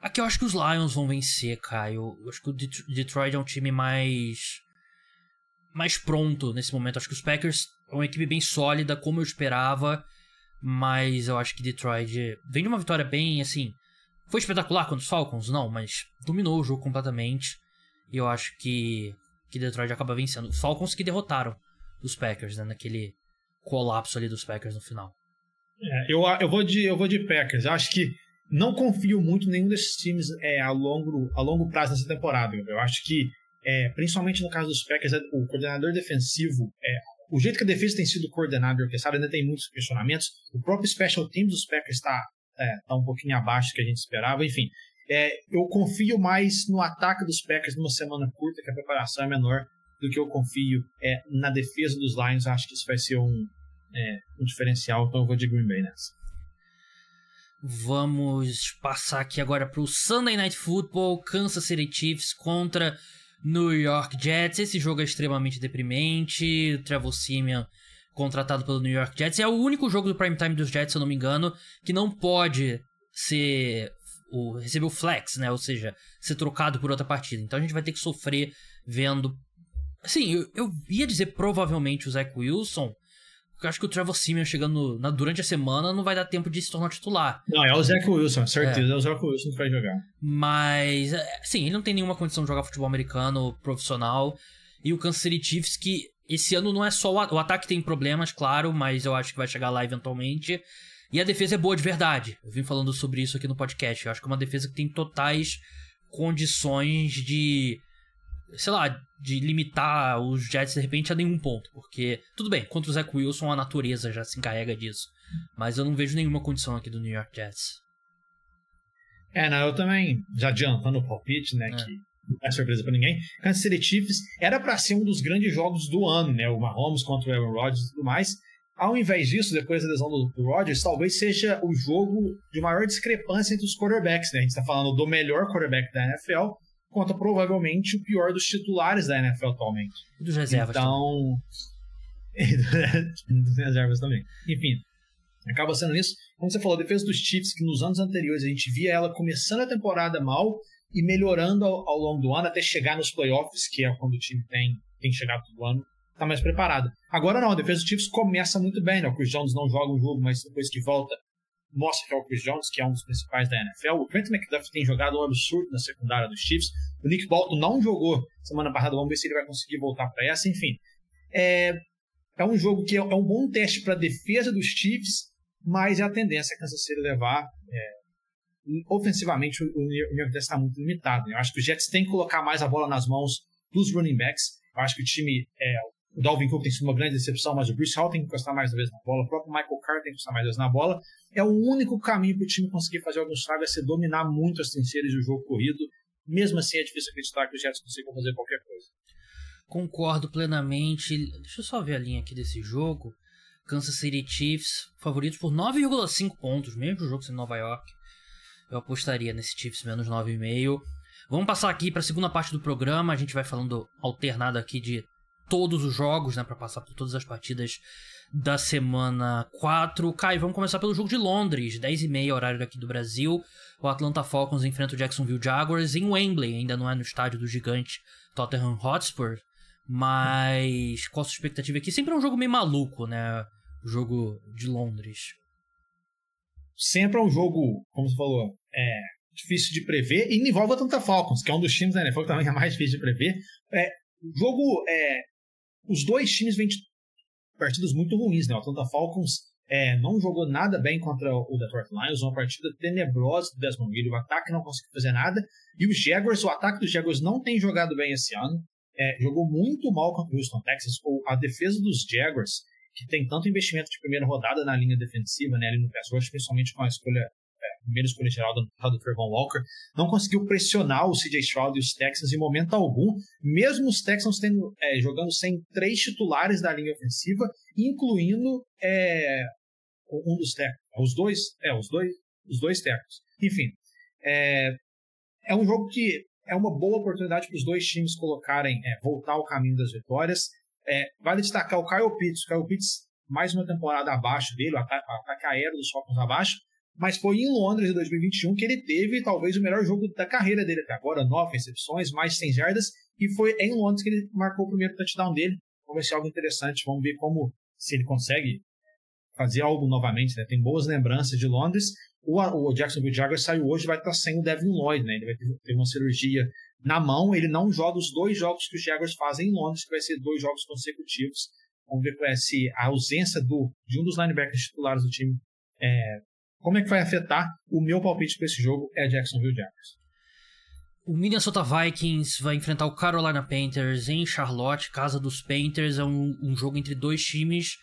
Aqui eu acho que os Lions vão vencer, Caio. Eu acho que o Detroit é um time mais. mais pronto nesse momento. Eu acho que os Packers é uma equipe bem sólida, como eu esperava. Mas eu acho que Detroit vem de uma vitória bem assim. Foi espetacular contra os Falcons? Não, mas dominou o jogo completamente. E eu acho que, que Detroit acaba vencendo. Os Falcons que derrotaram os Packers, né? Naquele colapso ali dos Packers no final. É, eu, eu, vou de, eu vou de Packers. Eu acho que não confio muito em nenhum desses times é, a, longo, a longo prazo nessa temporada. Eu acho que, é, principalmente no caso dos Packers, é, o coordenador defensivo, é, o jeito que a defesa tem sido coordenada e orquestrada ainda tem muitos questionamentos. O próprio special team dos Packers está é, tá um pouquinho abaixo do que a gente esperava. Enfim, é, eu confio mais no ataque dos Packers numa semana curta, que a preparação é menor, do que eu confio na defesa dos Lions. Acho que isso vai ser um, é, um diferencial, então eu vou de Green Bay nessa. Vamos passar aqui agora para o Sunday Night Football, Kansas City Chiefs contra New York Jets. Esse jogo é extremamente deprimente. Trevor Simeon contratado pelo New York Jets. É o único jogo do prime time dos Jets, se eu não me engano, que não pode ser o, receber o flex, né? Ou seja, ser trocado por outra partida. Então a gente vai ter que sofrer vendo. Assim, eu, eu ia dizer provavelmente o Zach Wilson, eu acho que o Trevor Simeon chegando na, durante a semana não vai dar tempo de se tornar titular. Não, é o Zach Wilson, certeza. É, é o Zach Wilson que vai jogar. Mas, é, sim, ele não tem nenhuma condição de jogar futebol americano profissional. E o Kansas City Chiefs, que esse ano não é só o, o ataque tem problemas, claro, mas eu acho que vai chegar lá eventualmente. E a defesa é boa de verdade. Eu vim falando sobre isso aqui no podcast. Eu acho que é uma defesa que tem totais condições de sei lá, de limitar os Jets de repente a nenhum ponto. Porque, tudo bem, contra o Zach Wilson a natureza já se encarrega disso. Mas eu não vejo nenhuma condição aqui do New York Jets. É, não, eu também, já adiantando o palpite, né, é. que não é surpresa para ninguém. Kansas City Chiefs era para ser um dos grandes jogos do ano, né, o Mahomes contra o Aaron Rodgers e tudo mais. Ao invés disso, depois da lesão do, do Rodgers, talvez seja o jogo de maior discrepância entre os quarterbacks, né? A gente está falando do melhor quarterback da NFL contra provavelmente o pior dos titulares da NFL atualmente. E dos reservas então... também. [laughs] dos reservas também. Enfim, acaba sendo isso. Como você falou, a defesa dos Chiefs, que nos anos anteriores a gente via ela começando a temporada mal e melhorando ao, ao longo do ano até chegar nos playoffs, que é quando o time tem, tem chegado todo ano, tá mais preparado. Agora não, a defesa dos Chiefs começa muito bem, né? O Chris Jones não joga o jogo, mas depois que volta mostra que é o Chris Jones, que é um dos principais da NFL. O Trent McDuffie tem jogado um absurdo na secundária dos Chiefs. O Nick Bolton não jogou semana passada, vamos ver se ele vai conseguir voltar para essa. Enfim, é, é um jogo que é, é um bom teste para a defesa dos Chiefs, mas é a tendência a Kansas City levar. É, ofensivamente o New York está muito limitado. Eu acho que os Jets têm que colocar mais a bola nas mãos dos running backs. Eu acho que o time, é, o Dalvin Cook tem sido uma grande decepção, mas o Bruce Hall tem que encostar mais uma vez na bola, o próprio Michael Carter tem que encostar mais uma vez na bola. É o único caminho para o time conseguir fazer algum estrago, é se dominar muito as trincheiras e o jogo corrido. Mesmo assim, é difícil acreditar que os Jets consigam fazer qualquer coisa. Concordo plenamente. Deixa eu só ver a linha aqui desse jogo. Kansas City Chiefs, favoritos por 9,5 pontos, mesmo jogo sendo Nova York. Eu apostaria nesse Chiefs menos 9,5. Vamos passar aqui para a segunda parte do programa. A gente vai falando alternado aqui de todos os jogos, né, para passar por todas as partidas da semana 4. Kai, vamos começar pelo jogo de Londres, 10h30, horário aqui do Brasil. O Atlanta Falcons enfrenta o Jacksonville Jaguars em Wembley, ainda não é no estádio do gigante Tottenham Hotspur. Mas qual a sua expectativa aqui? Sempre é um jogo meio maluco, né? O jogo de Londres. Sempre é um jogo, como você falou, é difícil de prever e envolve a Atlanta Falcons, que é um dos times da NFL que também é mais difícil de prever. É, o jogo, é, os dois times vêm de partidas muito ruins, né? O Atlanta Falcons é, não jogou nada bem contra o Detroit Lions, uma partida tenebrosa do Desmond Ridley, o ataque não conseguiu fazer nada, e os Jaguars, o ataque dos Jaguars não tem jogado bem esse ano, é, jogou muito mal contra o Houston Texas, ou a defesa dos Jaguars, que tem tanto investimento de primeira rodada na linha defensiva, né, ali no pass rush, principalmente com a escolha, primeira escolha geral do, do Trevon Walker, não conseguiu pressionar o CJ Stroud e os Texans em momento algum, mesmo os Texans tendo, é, jogando sem três titulares da linha ofensiva, incluindo é, um dos técnicos, os dois, é, os dois, os dois técnicos. Enfim, é, é um jogo que é uma boa oportunidade para os dois times colocarem, é, voltar ao caminho das vitórias. É, vale destacar o Kyle Pitts. O Kyle Pitts, mais uma temporada abaixo dele, o ataque aéreo dos Falcons abaixo, mas foi em Londres em 2021 que ele teve talvez o melhor jogo da carreira dele até agora, nove recepções, mais 100 jardas, e foi em Londres que ele marcou o primeiro touchdown dele. Vamos ver se é algo interessante, vamos ver como, se ele consegue fazer algo novamente, né? Tem boas lembranças de Londres. O, o Jacksonville Jaguars saiu hoje vai estar sem o Devin Lloyd, né? Ele vai ter, ter, uma cirurgia na mão. Ele não joga os dois jogos que os Jaguars fazem em Londres, que vai ser dois jogos consecutivos. Vamos ver é se a ausência do, de um dos linebackers titulares do time é, como é que vai afetar o meu palpite para esse jogo é Jacksonville Jaguars. O Minnesota Vikings vai enfrentar o Carolina Panthers em Charlotte, casa dos Panthers. É um, um jogo entre dois times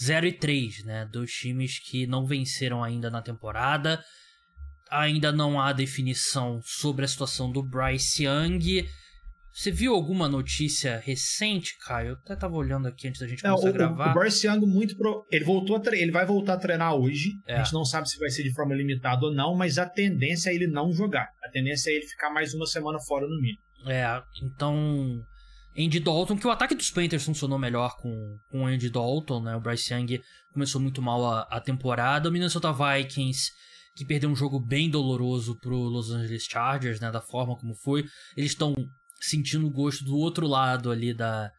0 e 3, né? Dois times que não venceram ainda na temporada. Ainda não há definição sobre a situação do Bryce Young. Você viu alguma notícia recente, Caio? Eu até tava olhando aqui antes da gente começar é, o, a gravar. O Bryce Young muito pro... ele voltou a tre... ele vai voltar a treinar hoje. É. A gente não sabe se vai ser de forma limitada ou não, mas a tendência é ele não jogar. A tendência é ele ficar mais uma semana fora no mínimo. É, então Andy Dalton, que o ataque dos Panthers funcionou melhor com, com o Andy Dalton, né? O Bryce Young começou muito mal a, a temporada. O Minnesota Vikings, que perdeu um jogo bem doloroso pro Los Angeles Chargers, né? Da forma como foi. Eles estão sentindo o gosto do outro lado ali da,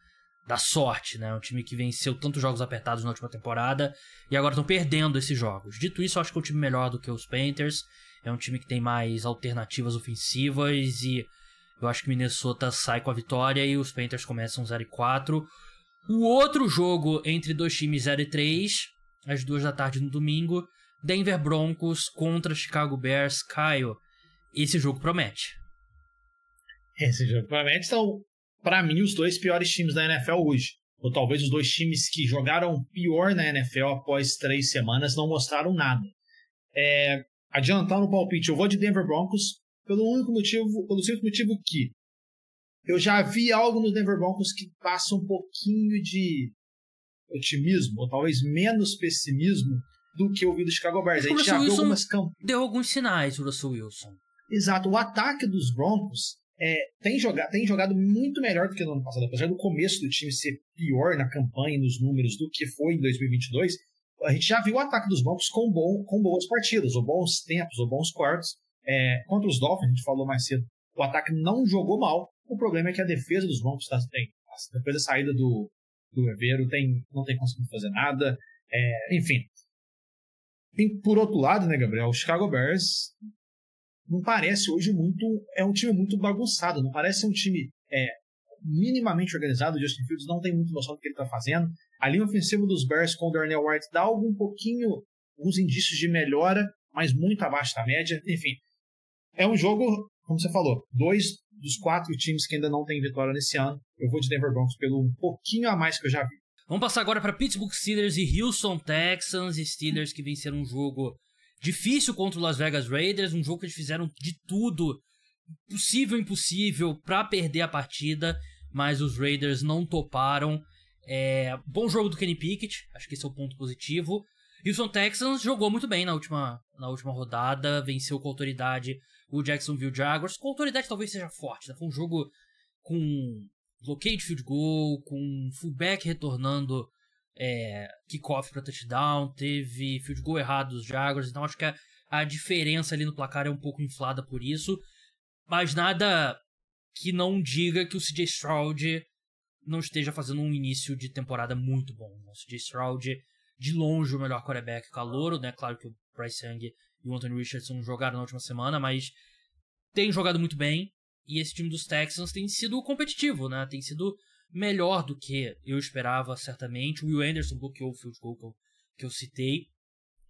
da sorte, né? Um time que venceu tantos jogos apertados na última temporada e agora estão perdendo esses jogos. Dito isso, eu acho que é um time melhor do que os Panthers. É um time que tem mais alternativas ofensivas e eu acho que Minnesota sai com a vitória e os Panthers começam 0 e 4. O outro jogo entre dois times 0 e 3, às duas da tarde no domingo, Denver Broncos contra Chicago Bears. Caio, esse jogo promete. [laughs] Esse jogo promete. São, para mim, os dois piores times da NFL hoje. Ou talvez os dois times que jogaram pior na NFL após três semanas não mostraram nada. É, adiantando o palpite, eu vou de Denver Broncos pelo único motivo, pelo simples motivo que eu já vi algo no Denver Broncos que passa um pouquinho de otimismo, ou talvez menos pessimismo do que eu vi do Chicago Bears. A gente já viu algumas campanhas. Deu alguns sinais o Russell Wilson. Exato. O ataque dos Broncos é, tem, jogado, tem jogado muito melhor do que no ano passado. Apesar do começo do time ser pior na campanha e nos números do que foi em 2022, a gente já viu o ataque dos Broncos com, bom, com boas partidas, ou bons tempos, ou bons quartos. É, contra os Dolphins, a gente falou mais cedo, o ataque não jogou mal. O problema é que a defesa dos Broncos tá, tem, depois da saída do, do Rivero, tem, não tem conseguido fazer nada. É, enfim. E por outro lado, né, Gabriel, o Chicago Bears não parece hoje muito. É um time muito bagunçado, não parece um time é, minimamente organizado. O Justin Fields não tem muita noção do que ele está fazendo. A linha ofensiva dos Bears com o Darnell White dá algum pouquinho, alguns indícios de melhora, mas muito abaixo da média. Enfim, é um jogo, como você falou, dois dos quatro times que ainda não tem vitória nesse ano. Eu vou de Denver Broncos pelo um pouquinho a mais que eu já vi. Vamos passar agora para Pittsburgh Steelers e Houston Texans. Steelers que venceram um jogo difícil contra o Las Vegas Raiders, um jogo que eles fizeram de tudo possível impossível para perder a partida, mas os Raiders não toparam. É, bom jogo do Kenny Pickett, acho que esse é o ponto positivo. Houston Texans jogou muito bem na última, na última rodada, venceu com autoridade o Jacksonville Jaguars. Com autoridade talvez seja forte, né? foi um jogo com bloqueio de field goal, com fullback retornando é, kickoff para touchdown, teve field goal errado dos Jaguars, então acho que a, a diferença ali no placar é um pouco inflada por isso. Mas nada que não diga que o CJ Stroud não esteja fazendo um início de temporada muito bom. O CJ Stroud, de longe, o melhor quarterback calouro, né? Claro que o Bryce Young e o Anthony Richardson jogaram na última semana, mas tem jogado muito bem. E esse time dos Texans tem sido competitivo, né? Tem sido melhor do que eu esperava, certamente. O Will Anderson bloqueou o field goal que eu, que eu citei.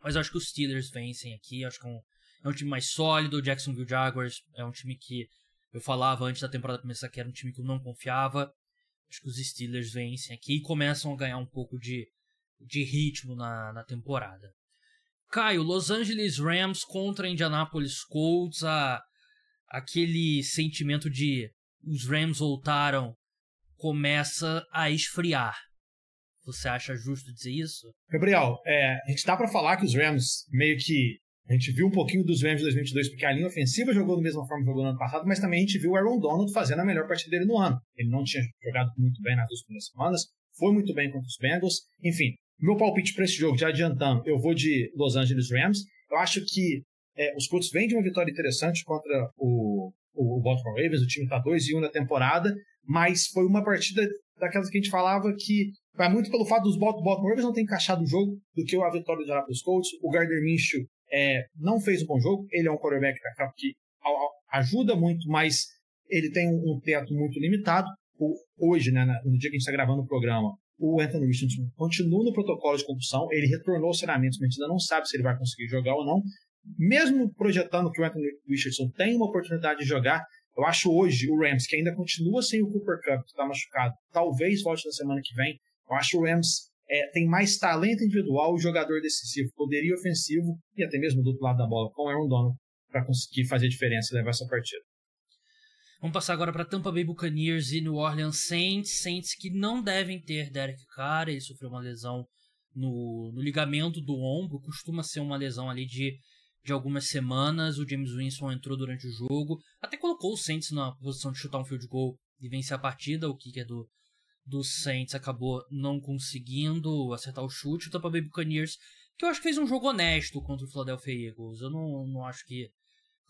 Mas acho que os Steelers vencem aqui. Acho que é um, é um time mais sólido. O Jacksonville Jaguars é um time que eu falava antes da temporada começar que era um time que eu não confiava. Acho que os Steelers vencem aqui e começam a ganhar um pouco de, de ritmo na, na temporada. Caio, Los Angeles Rams contra Indianapolis Colts. A, aquele sentimento de os Rams voltaram começa a esfriar. Você acha justo dizer isso? Gabriel, é, a gente dá para falar que os Rams meio que a gente viu um pouquinho dos Rams de 2022 porque a linha ofensiva jogou da mesma forma que jogou no ano passado, mas também a gente viu o Aaron Donald fazendo a melhor partida dele no ano. Ele não tinha jogado muito bem nas duas primeiras semanas, foi muito bem contra os Bengals. Enfim, meu palpite para esse jogo, já adiantando, eu vou de Los Angeles Rams. Eu acho que é, os Colts vêm de uma vitória interessante contra o, o, Baltimore Ravens, o time está 2 e 1 na temporada, mas foi uma partida daquelas que a gente falava que vai muito pelo fato dos Baltimore Ravens não ter encaixado o jogo do que a vitória do Indianapolis Colts. O Gardner Minshew é, não fez um bom jogo, ele é um quarterback que ajuda muito, mas ele tem um teto muito limitado. Hoje, né, no dia que a gente está gravando o programa, o Anthony Richardson continua no protocolo de concussão, ele retornou aos treinamentos, mas ainda não sabe se ele vai conseguir jogar ou não. Mesmo projetando que o Anthony Richardson tem uma oportunidade de jogar, eu acho hoje o Rams, que ainda continua sem o Cooper Cup, que está machucado, talvez volte na semana que vem. Eu acho o Rams é, tem mais talento individual jogador decisivo, poderio ofensivo e até mesmo do outro lado da bola, com o Aaron Donald, para conseguir fazer diferença e levar essa partida. Vamos passar agora para Tampa Bay Buccaneers e New Orleans Saints. Saints que não devem ter Derek Carr, ele sofreu uma lesão no, no ligamento do ombro, costuma ser uma lesão ali de, de algumas semanas. O James Winston entrou durante o jogo, até colocou o Saints na posição de chutar um field goal e vencer a partida. O kicker do, do Saints acabou não conseguindo acertar o chute. O Tampa Bay Buccaneers, que eu acho que fez um jogo honesto contra o Philadelphia Eagles. Eu não, não acho que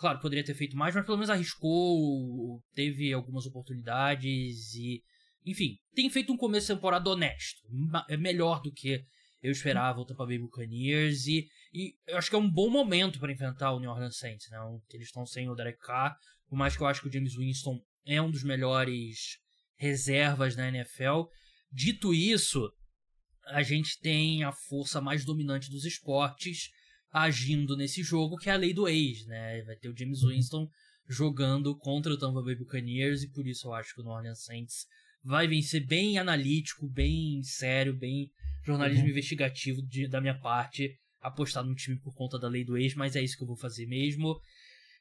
Claro, poderia ter feito mais, mas pelo menos arriscou, teve algumas oportunidades e. Enfim, tem feito um começo de temporada honesto. É melhor do que eu esperava o Tampa Bay Buccaneers e, e eu acho que é um bom momento para enfrentar o New Orleans Saints, né? Eles estão sem o Derek Carr, por mais que eu acho que o James Winston é um dos melhores reservas da NFL. Dito isso, a gente tem a força mais dominante dos esportes agindo nesse jogo, que é a lei do ex, né? Vai ter o James uhum. Winston jogando contra o Tampa Bay Buccaneers e por isso eu acho que o New Orleans Saints vai vencer bem analítico, bem sério, bem jornalismo uhum. investigativo de, da minha parte, apostar no time por conta da lei do ex, mas é isso que eu vou fazer mesmo.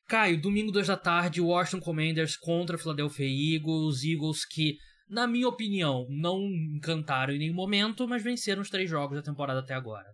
Caio, domingo 2 da tarde, Washington Commanders contra Philadelphia Eagles, Eagles que, na minha opinião, não encantaram em nenhum momento, mas venceram os três jogos da temporada até agora.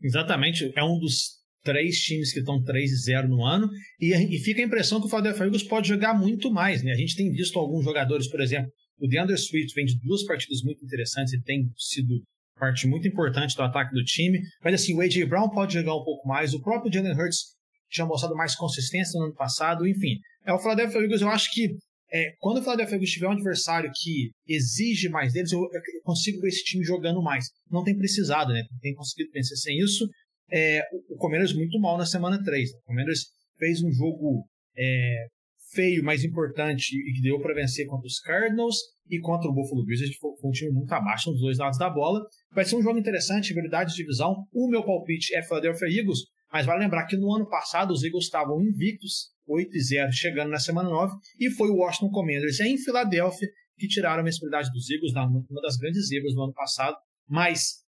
Exatamente, é um dos três times que estão 3-0 no ano, e, e, fica a impressão que o Philadelphia Eagles pode jogar muito mais. Né? A gente tem visto alguns jogadores, por exemplo, o DeAndre Swift vem de duas partidas muito interessantes e tem sido parte muito importante do ataque do time, mas assim, o A.J. Brown pode jogar um pouco mais, o próprio Jalen Hurts tinha mostrado mais consistência no ano passado, enfim. É, o Philadelphia Eagles, eu acho que é, quando o Philadelphia Eagles tiver um adversário que exige mais deles, eu, eu, consigo ver esse time jogando mais. Não tem precisado, né? Tem conseguido vencer sem isso. É, o, Commanders muito mal na semana 3. Né? O Commanders fez um jogo é, feio, mas importante e que deu para vencer contra os Cardinals e contra o Buffalo Bills. Foi, foi um time muito abaixo nos dois lados da bola. Vai ser um jogo interessante, verdade de divisão. O meu palpite é Philadelphia Eagles, Mas vale lembrar que no ano passado os Eagles estavam invictos, 8 e 0, chegando na semana 9, e foi o Washington Commanders em Filadélfia que tiraram a mensalidade dos Eagles, uma das grandes zebras do ano passado. Mas,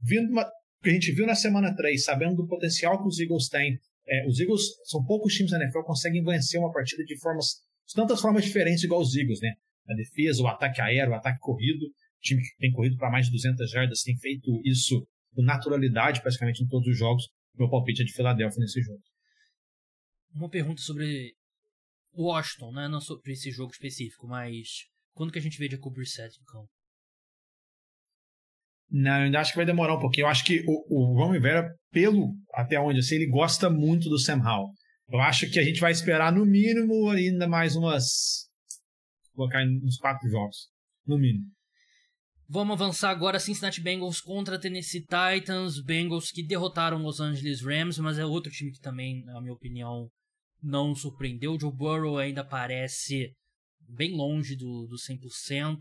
vindo uma, que a gente viu na semana 3, sabendo do potencial que os Eagles têm, é, os Eagles são poucos times da NFL que conseguem vencer uma partida de formas, de tantas formas diferentes, igual os Eagles, né? A defesa, o ataque aéreo, o ataque corrido. O time que tem corrido para mais de 200 jardas tem feito isso com naturalidade, praticamente em todos os jogos. Meu palpite é de Filadélfia nesse jogo. Uma pergunta sobre Washington, né? Não sobre esse jogo específico, mas quando que a gente vê Jacob Brissett em campo? Não, eu ainda acho que vai demorar um pouquinho. Eu acho que o, o Ron Rivera, pelo até onde eu sei, ele gosta muito do Sam Howell. Eu acho que a gente vai esperar no mínimo ainda mais umas. Colocar uns quatro jogos. No mínimo. Vamos avançar agora Cincinnati Bengals contra Tennessee Titans. Bengals que derrotaram Los Angeles Rams, mas é outro time que também, na minha opinião, não surpreendeu. Joe Burrow ainda parece bem longe do, do 100%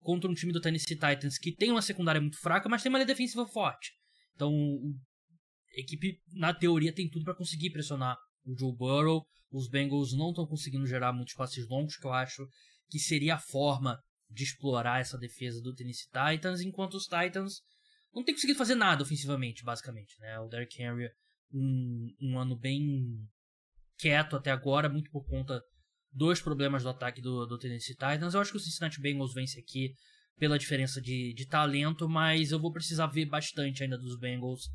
contra um time do Tennessee Titans que tem uma secundária muito fraca, mas tem uma linha defensiva forte. Então, a equipe, na teoria, tem tudo para conseguir pressionar o Joe Burrow. Os Bengals não estão conseguindo gerar muitos passes longos, que eu acho que seria a forma de explorar essa defesa do Tennessee Titans, enquanto os Titans não têm conseguido fazer nada ofensivamente, basicamente. Né? O Derrick Henry, um, um ano bem quieto até agora, muito por conta dos problemas do ataque do, do Tennessee Titans. Eu acho que o Cincinnati Bengals vence aqui pela diferença de, de talento, mas eu vou precisar ver bastante ainda dos Bengals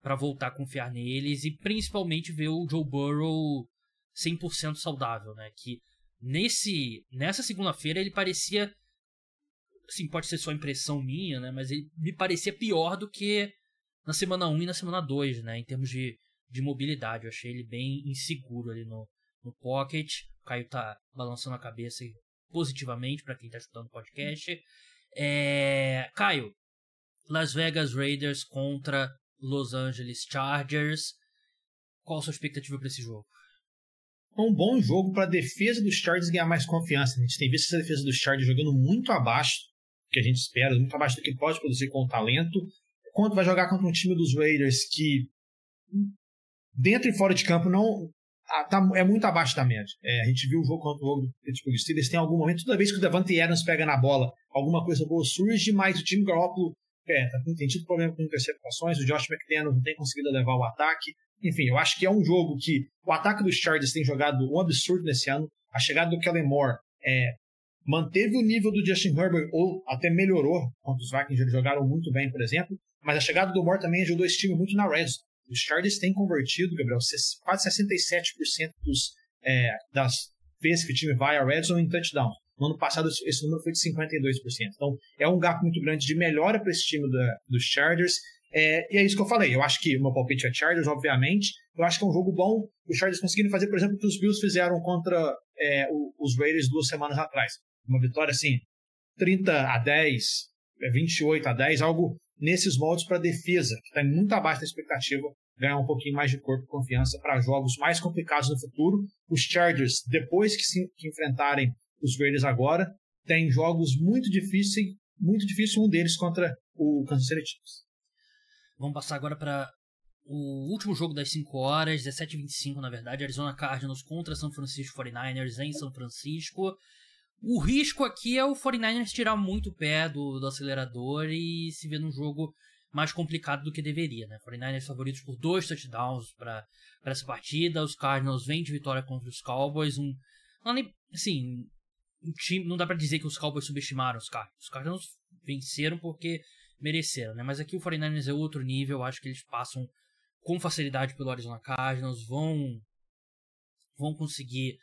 para voltar a confiar neles e principalmente ver o Joe Burrow 100% saudável, né? Que nesse nessa segunda-feira ele parecia assim, pode ser só impressão minha, né, mas ele me parecia pior do que na semana 1 e na semana 2, né, em termos de, de mobilidade. Eu achei ele bem inseguro ali no, no pocket. O Caio tá balançando a cabeça positivamente para quem tá escutando o podcast. É... Caio, Las Vegas Raiders contra Los Angeles Chargers. Qual a sua expectativa para esse jogo? É um bom jogo para a defesa dos Chargers ganhar mais confiança. A gente tem visto essa defesa dos Chargers jogando muito abaixo do que a gente espera, muito abaixo do que pode produzir com o talento. Quando vai jogar contra um time dos Raiders que dentro e fora de campo não tá, é muito abaixo da média. É, a gente viu o jogo contra o Pittsburgh Steelers, tem algum momento, toda vez que o Devante Adams pega na bola, alguma coisa boa surge, mas o time Garoppolo é, tá, tem tido problema com interceptações, o Josh McDaniels não tem conseguido levar o ataque. Enfim, eu acho que é um jogo que o ataque dos Chargers tem jogado um absurdo nesse ano. A chegada do Kellen Moore é, manteve o nível do Justin Herbert ou até melhorou contra os Vikings, eles jogaram muito bem, por exemplo. Mas a chegada do Moore também ajudou esse time muito na red os Chargers têm convertido, Gabriel, quase 67% dos, é, das vezes que o time vai a red zone em touchdown. No ano passado, esse número foi de 52%. Então, é um gap muito grande de melhora para esse time da, dos Chargers. É, e é isso que eu falei. Eu acho que o meu palpite é Chargers, obviamente. Eu acho que é um jogo bom. Os Chargers conseguiram fazer, por exemplo, o que os Bills fizeram contra é, os Raiders duas semanas atrás. Uma vitória assim, 30 a 10, 28 a 10, algo nesses moldes para defesa, que está muito abaixo da expectativa, ganhar um pouquinho mais de corpo e confiança para jogos mais complicados no futuro. Os Chargers, depois que, se, que enfrentarem os Raiders agora, têm jogos muito difíceis, muito difícil um deles contra o Kansas City Chiefs. Vamos passar agora para o último jogo das 5 horas, 17h25 na verdade, Arizona Cardinals contra São Francisco 49ers em São Francisco. O risco aqui é o 49ers tirar muito o pé do, do acelerador e se ver num jogo mais complicado do que deveria, né? 49ers favoritos por dois touchdowns para essa partida. Os Cardinals vêm de vitória contra os Cowboys. Um, assim, um time, não dá para dizer que os Cowboys subestimaram os Cardinals. Os Cardinals venceram porque mereceram, né? Mas aqui o 49ers é outro nível. Acho que eles passam com facilidade pelo Arizona Cardinals, vão vão conseguir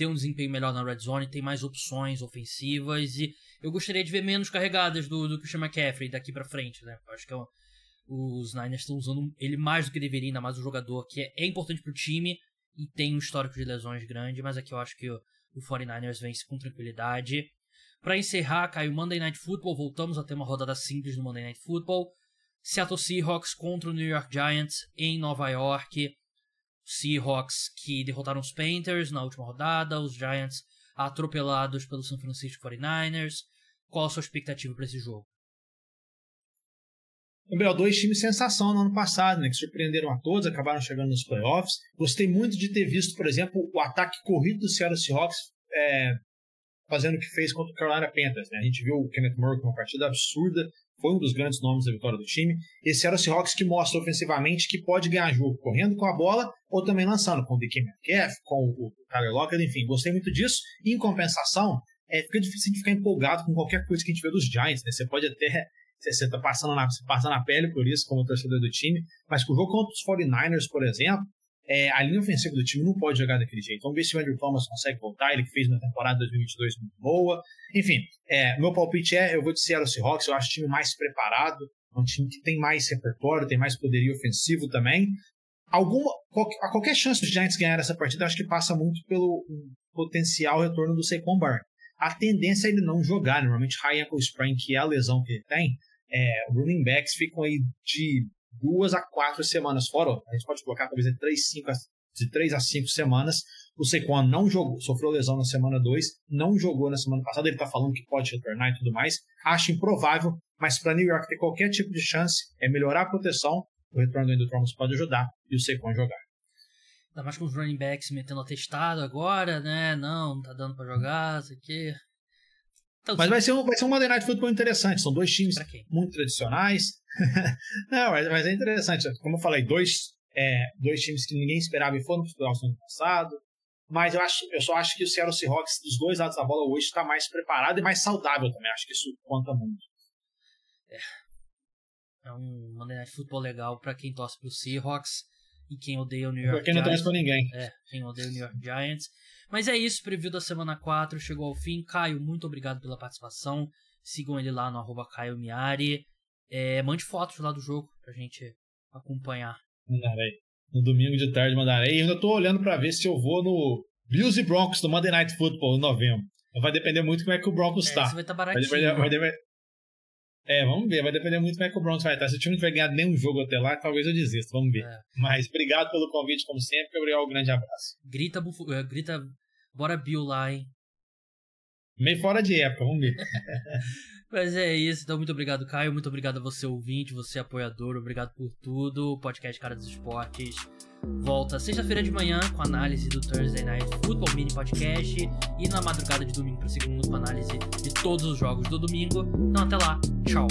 ter um desempenho melhor na red zone, tem mais opções ofensivas e eu gostaria de ver menos carregadas do, do Christian McCaffrey daqui para frente, né? Acho que é os Niners estão usando ele mais do que deveria, ainda mais um jogador que é, é importante pro time e tem um histórico de lesões grande, mas aqui eu acho que o, o 49ers vence com tranquilidade. Para encerrar, caiu Monday Night Football, voltamos a ter uma rodada simples no Monday Night Football. Seattle Seahawks contra o New York Giants em Nova York. Seahawks que derrotaram os Panthers na última rodada, os Giants atropelados pelo San Francisco 49ers. Qual a sua expectativa para esse jogo? Gabriel, dois times sensação no ano passado, né? Que surpreenderam a todos, acabaram chegando nos playoffs. Gostei muito de ter visto, por exemplo, o ataque corrido do Seattle Seahawks é, fazendo o que fez contra o Carolina Panthers. Né? A gente viu o Kenneth Murray com uma partida absurda, foi um dos grandes nomes da vitória do time. Esse era o Seahawks que mostra ofensivamente que pode ganhar jogo correndo com a bola ou também lançando, com o DK Metcalf, com o Tyler Lockett, enfim. Gostei muito disso. Em compensação, é, fica difícil de ficar empolgado com qualquer coisa que a gente vê dos Giants. Né? Você pode até você está passando na, na pele por isso, como torcedor do time, mas com o jogo contra os 49ers, por exemplo, é, a linha ofensiva do time não pode jogar daquele jeito. Vamos ver se o Andrew Thomas consegue voltar, ele que fez uma temporada 2022 muito boa. Enfim, é, meu palpite é, eu vou de Seattle Seahawks, eu acho o time mais preparado, é um time que tem mais repertório, tem mais poderio ofensivo também. Alguma, a qualquer chance dos Giants ganhar essa partida, acho que passa muito pelo potencial retorno do Saquon Barkley. A tendência é ele não jogar, normalmente high ankle sprain, que é a lesão que ele tem, é, running backs ficam aí de duas a quatro semanas fora. A gente pode colocar talvez de três, cinco, de três a cinco semanas. O Saquon não jogou, sofreu lesão na semana 2, não jogou na semana passada. Ele está falando que pode retornar e tudo mais. Acho improvável, mas para New York ter qualquer tipo de chance é melhorar a proteção. O retorno do Andrew Thomas pode ajudar e o Saquon jogar. Ainda mais com os running backs metendo atestado agora, né? Não, não tá dando para jogar, isso aqui. Então, mas vai ser, um, vai ser um Monday Night Football interessante. São dois times muito tradicionais. [laughs] Não, mas, mas, é interessante. Como eu falei, dois, é, dois times que ninguém esperava e foram para os playoffs no ano passado. Mas eu, acho, eu só acho que o Seattle Seahawks, dos dois lados da bola hoje, está mais preparado e mais saudável também. Acho que isso conta muito. É, é um Monday Night Football legal para quem torce para o Seahawks e quem odeia o New York Giants. Pra quem não torce para ninguém. É, quem odeia o New York Giants. Mas é isso, preview da semana 4 chegou ao fim. Caio, muito obrigado pela participação. Sigam ele lá no arroba Caio Miari. É, mande fotos lá do jogo pra gente acompanhar. Mandarei. No domingo de tarde mandarei. E ainda tô olhando para ver se eu vou no Bills e Broncos do Monday Night Football em novembro. Vai depender muito como é que o Broncos é, tá. Vai estar tá baratinho. Vai depender, vai depender, é, vamos ver. Vai depender muito como é que o Broncos vai estar. Se o time não vai ganhar nenhum jogo até lá, talvez eu desista. Vamos ver. É. Mas obrigado pelo convite, como sempre. Gabriel, um grande abraço. Grita, bufo, eh, grita bora Bill lá, hein? Meio fora de época, vamos ver. [laughs] Mas é isso, então muito obrigado, Caio. Muito obrigado a você, ouvinte, você, apoiador. Obrigado por tudo. O podcast Cara dos Esportes volta sexta-feira de manhã com análise do Thursday Night Football Mini Podcast e na madrugada de domingo para segunda com análise de todos os jogos do domingo. Então até lá, tchau.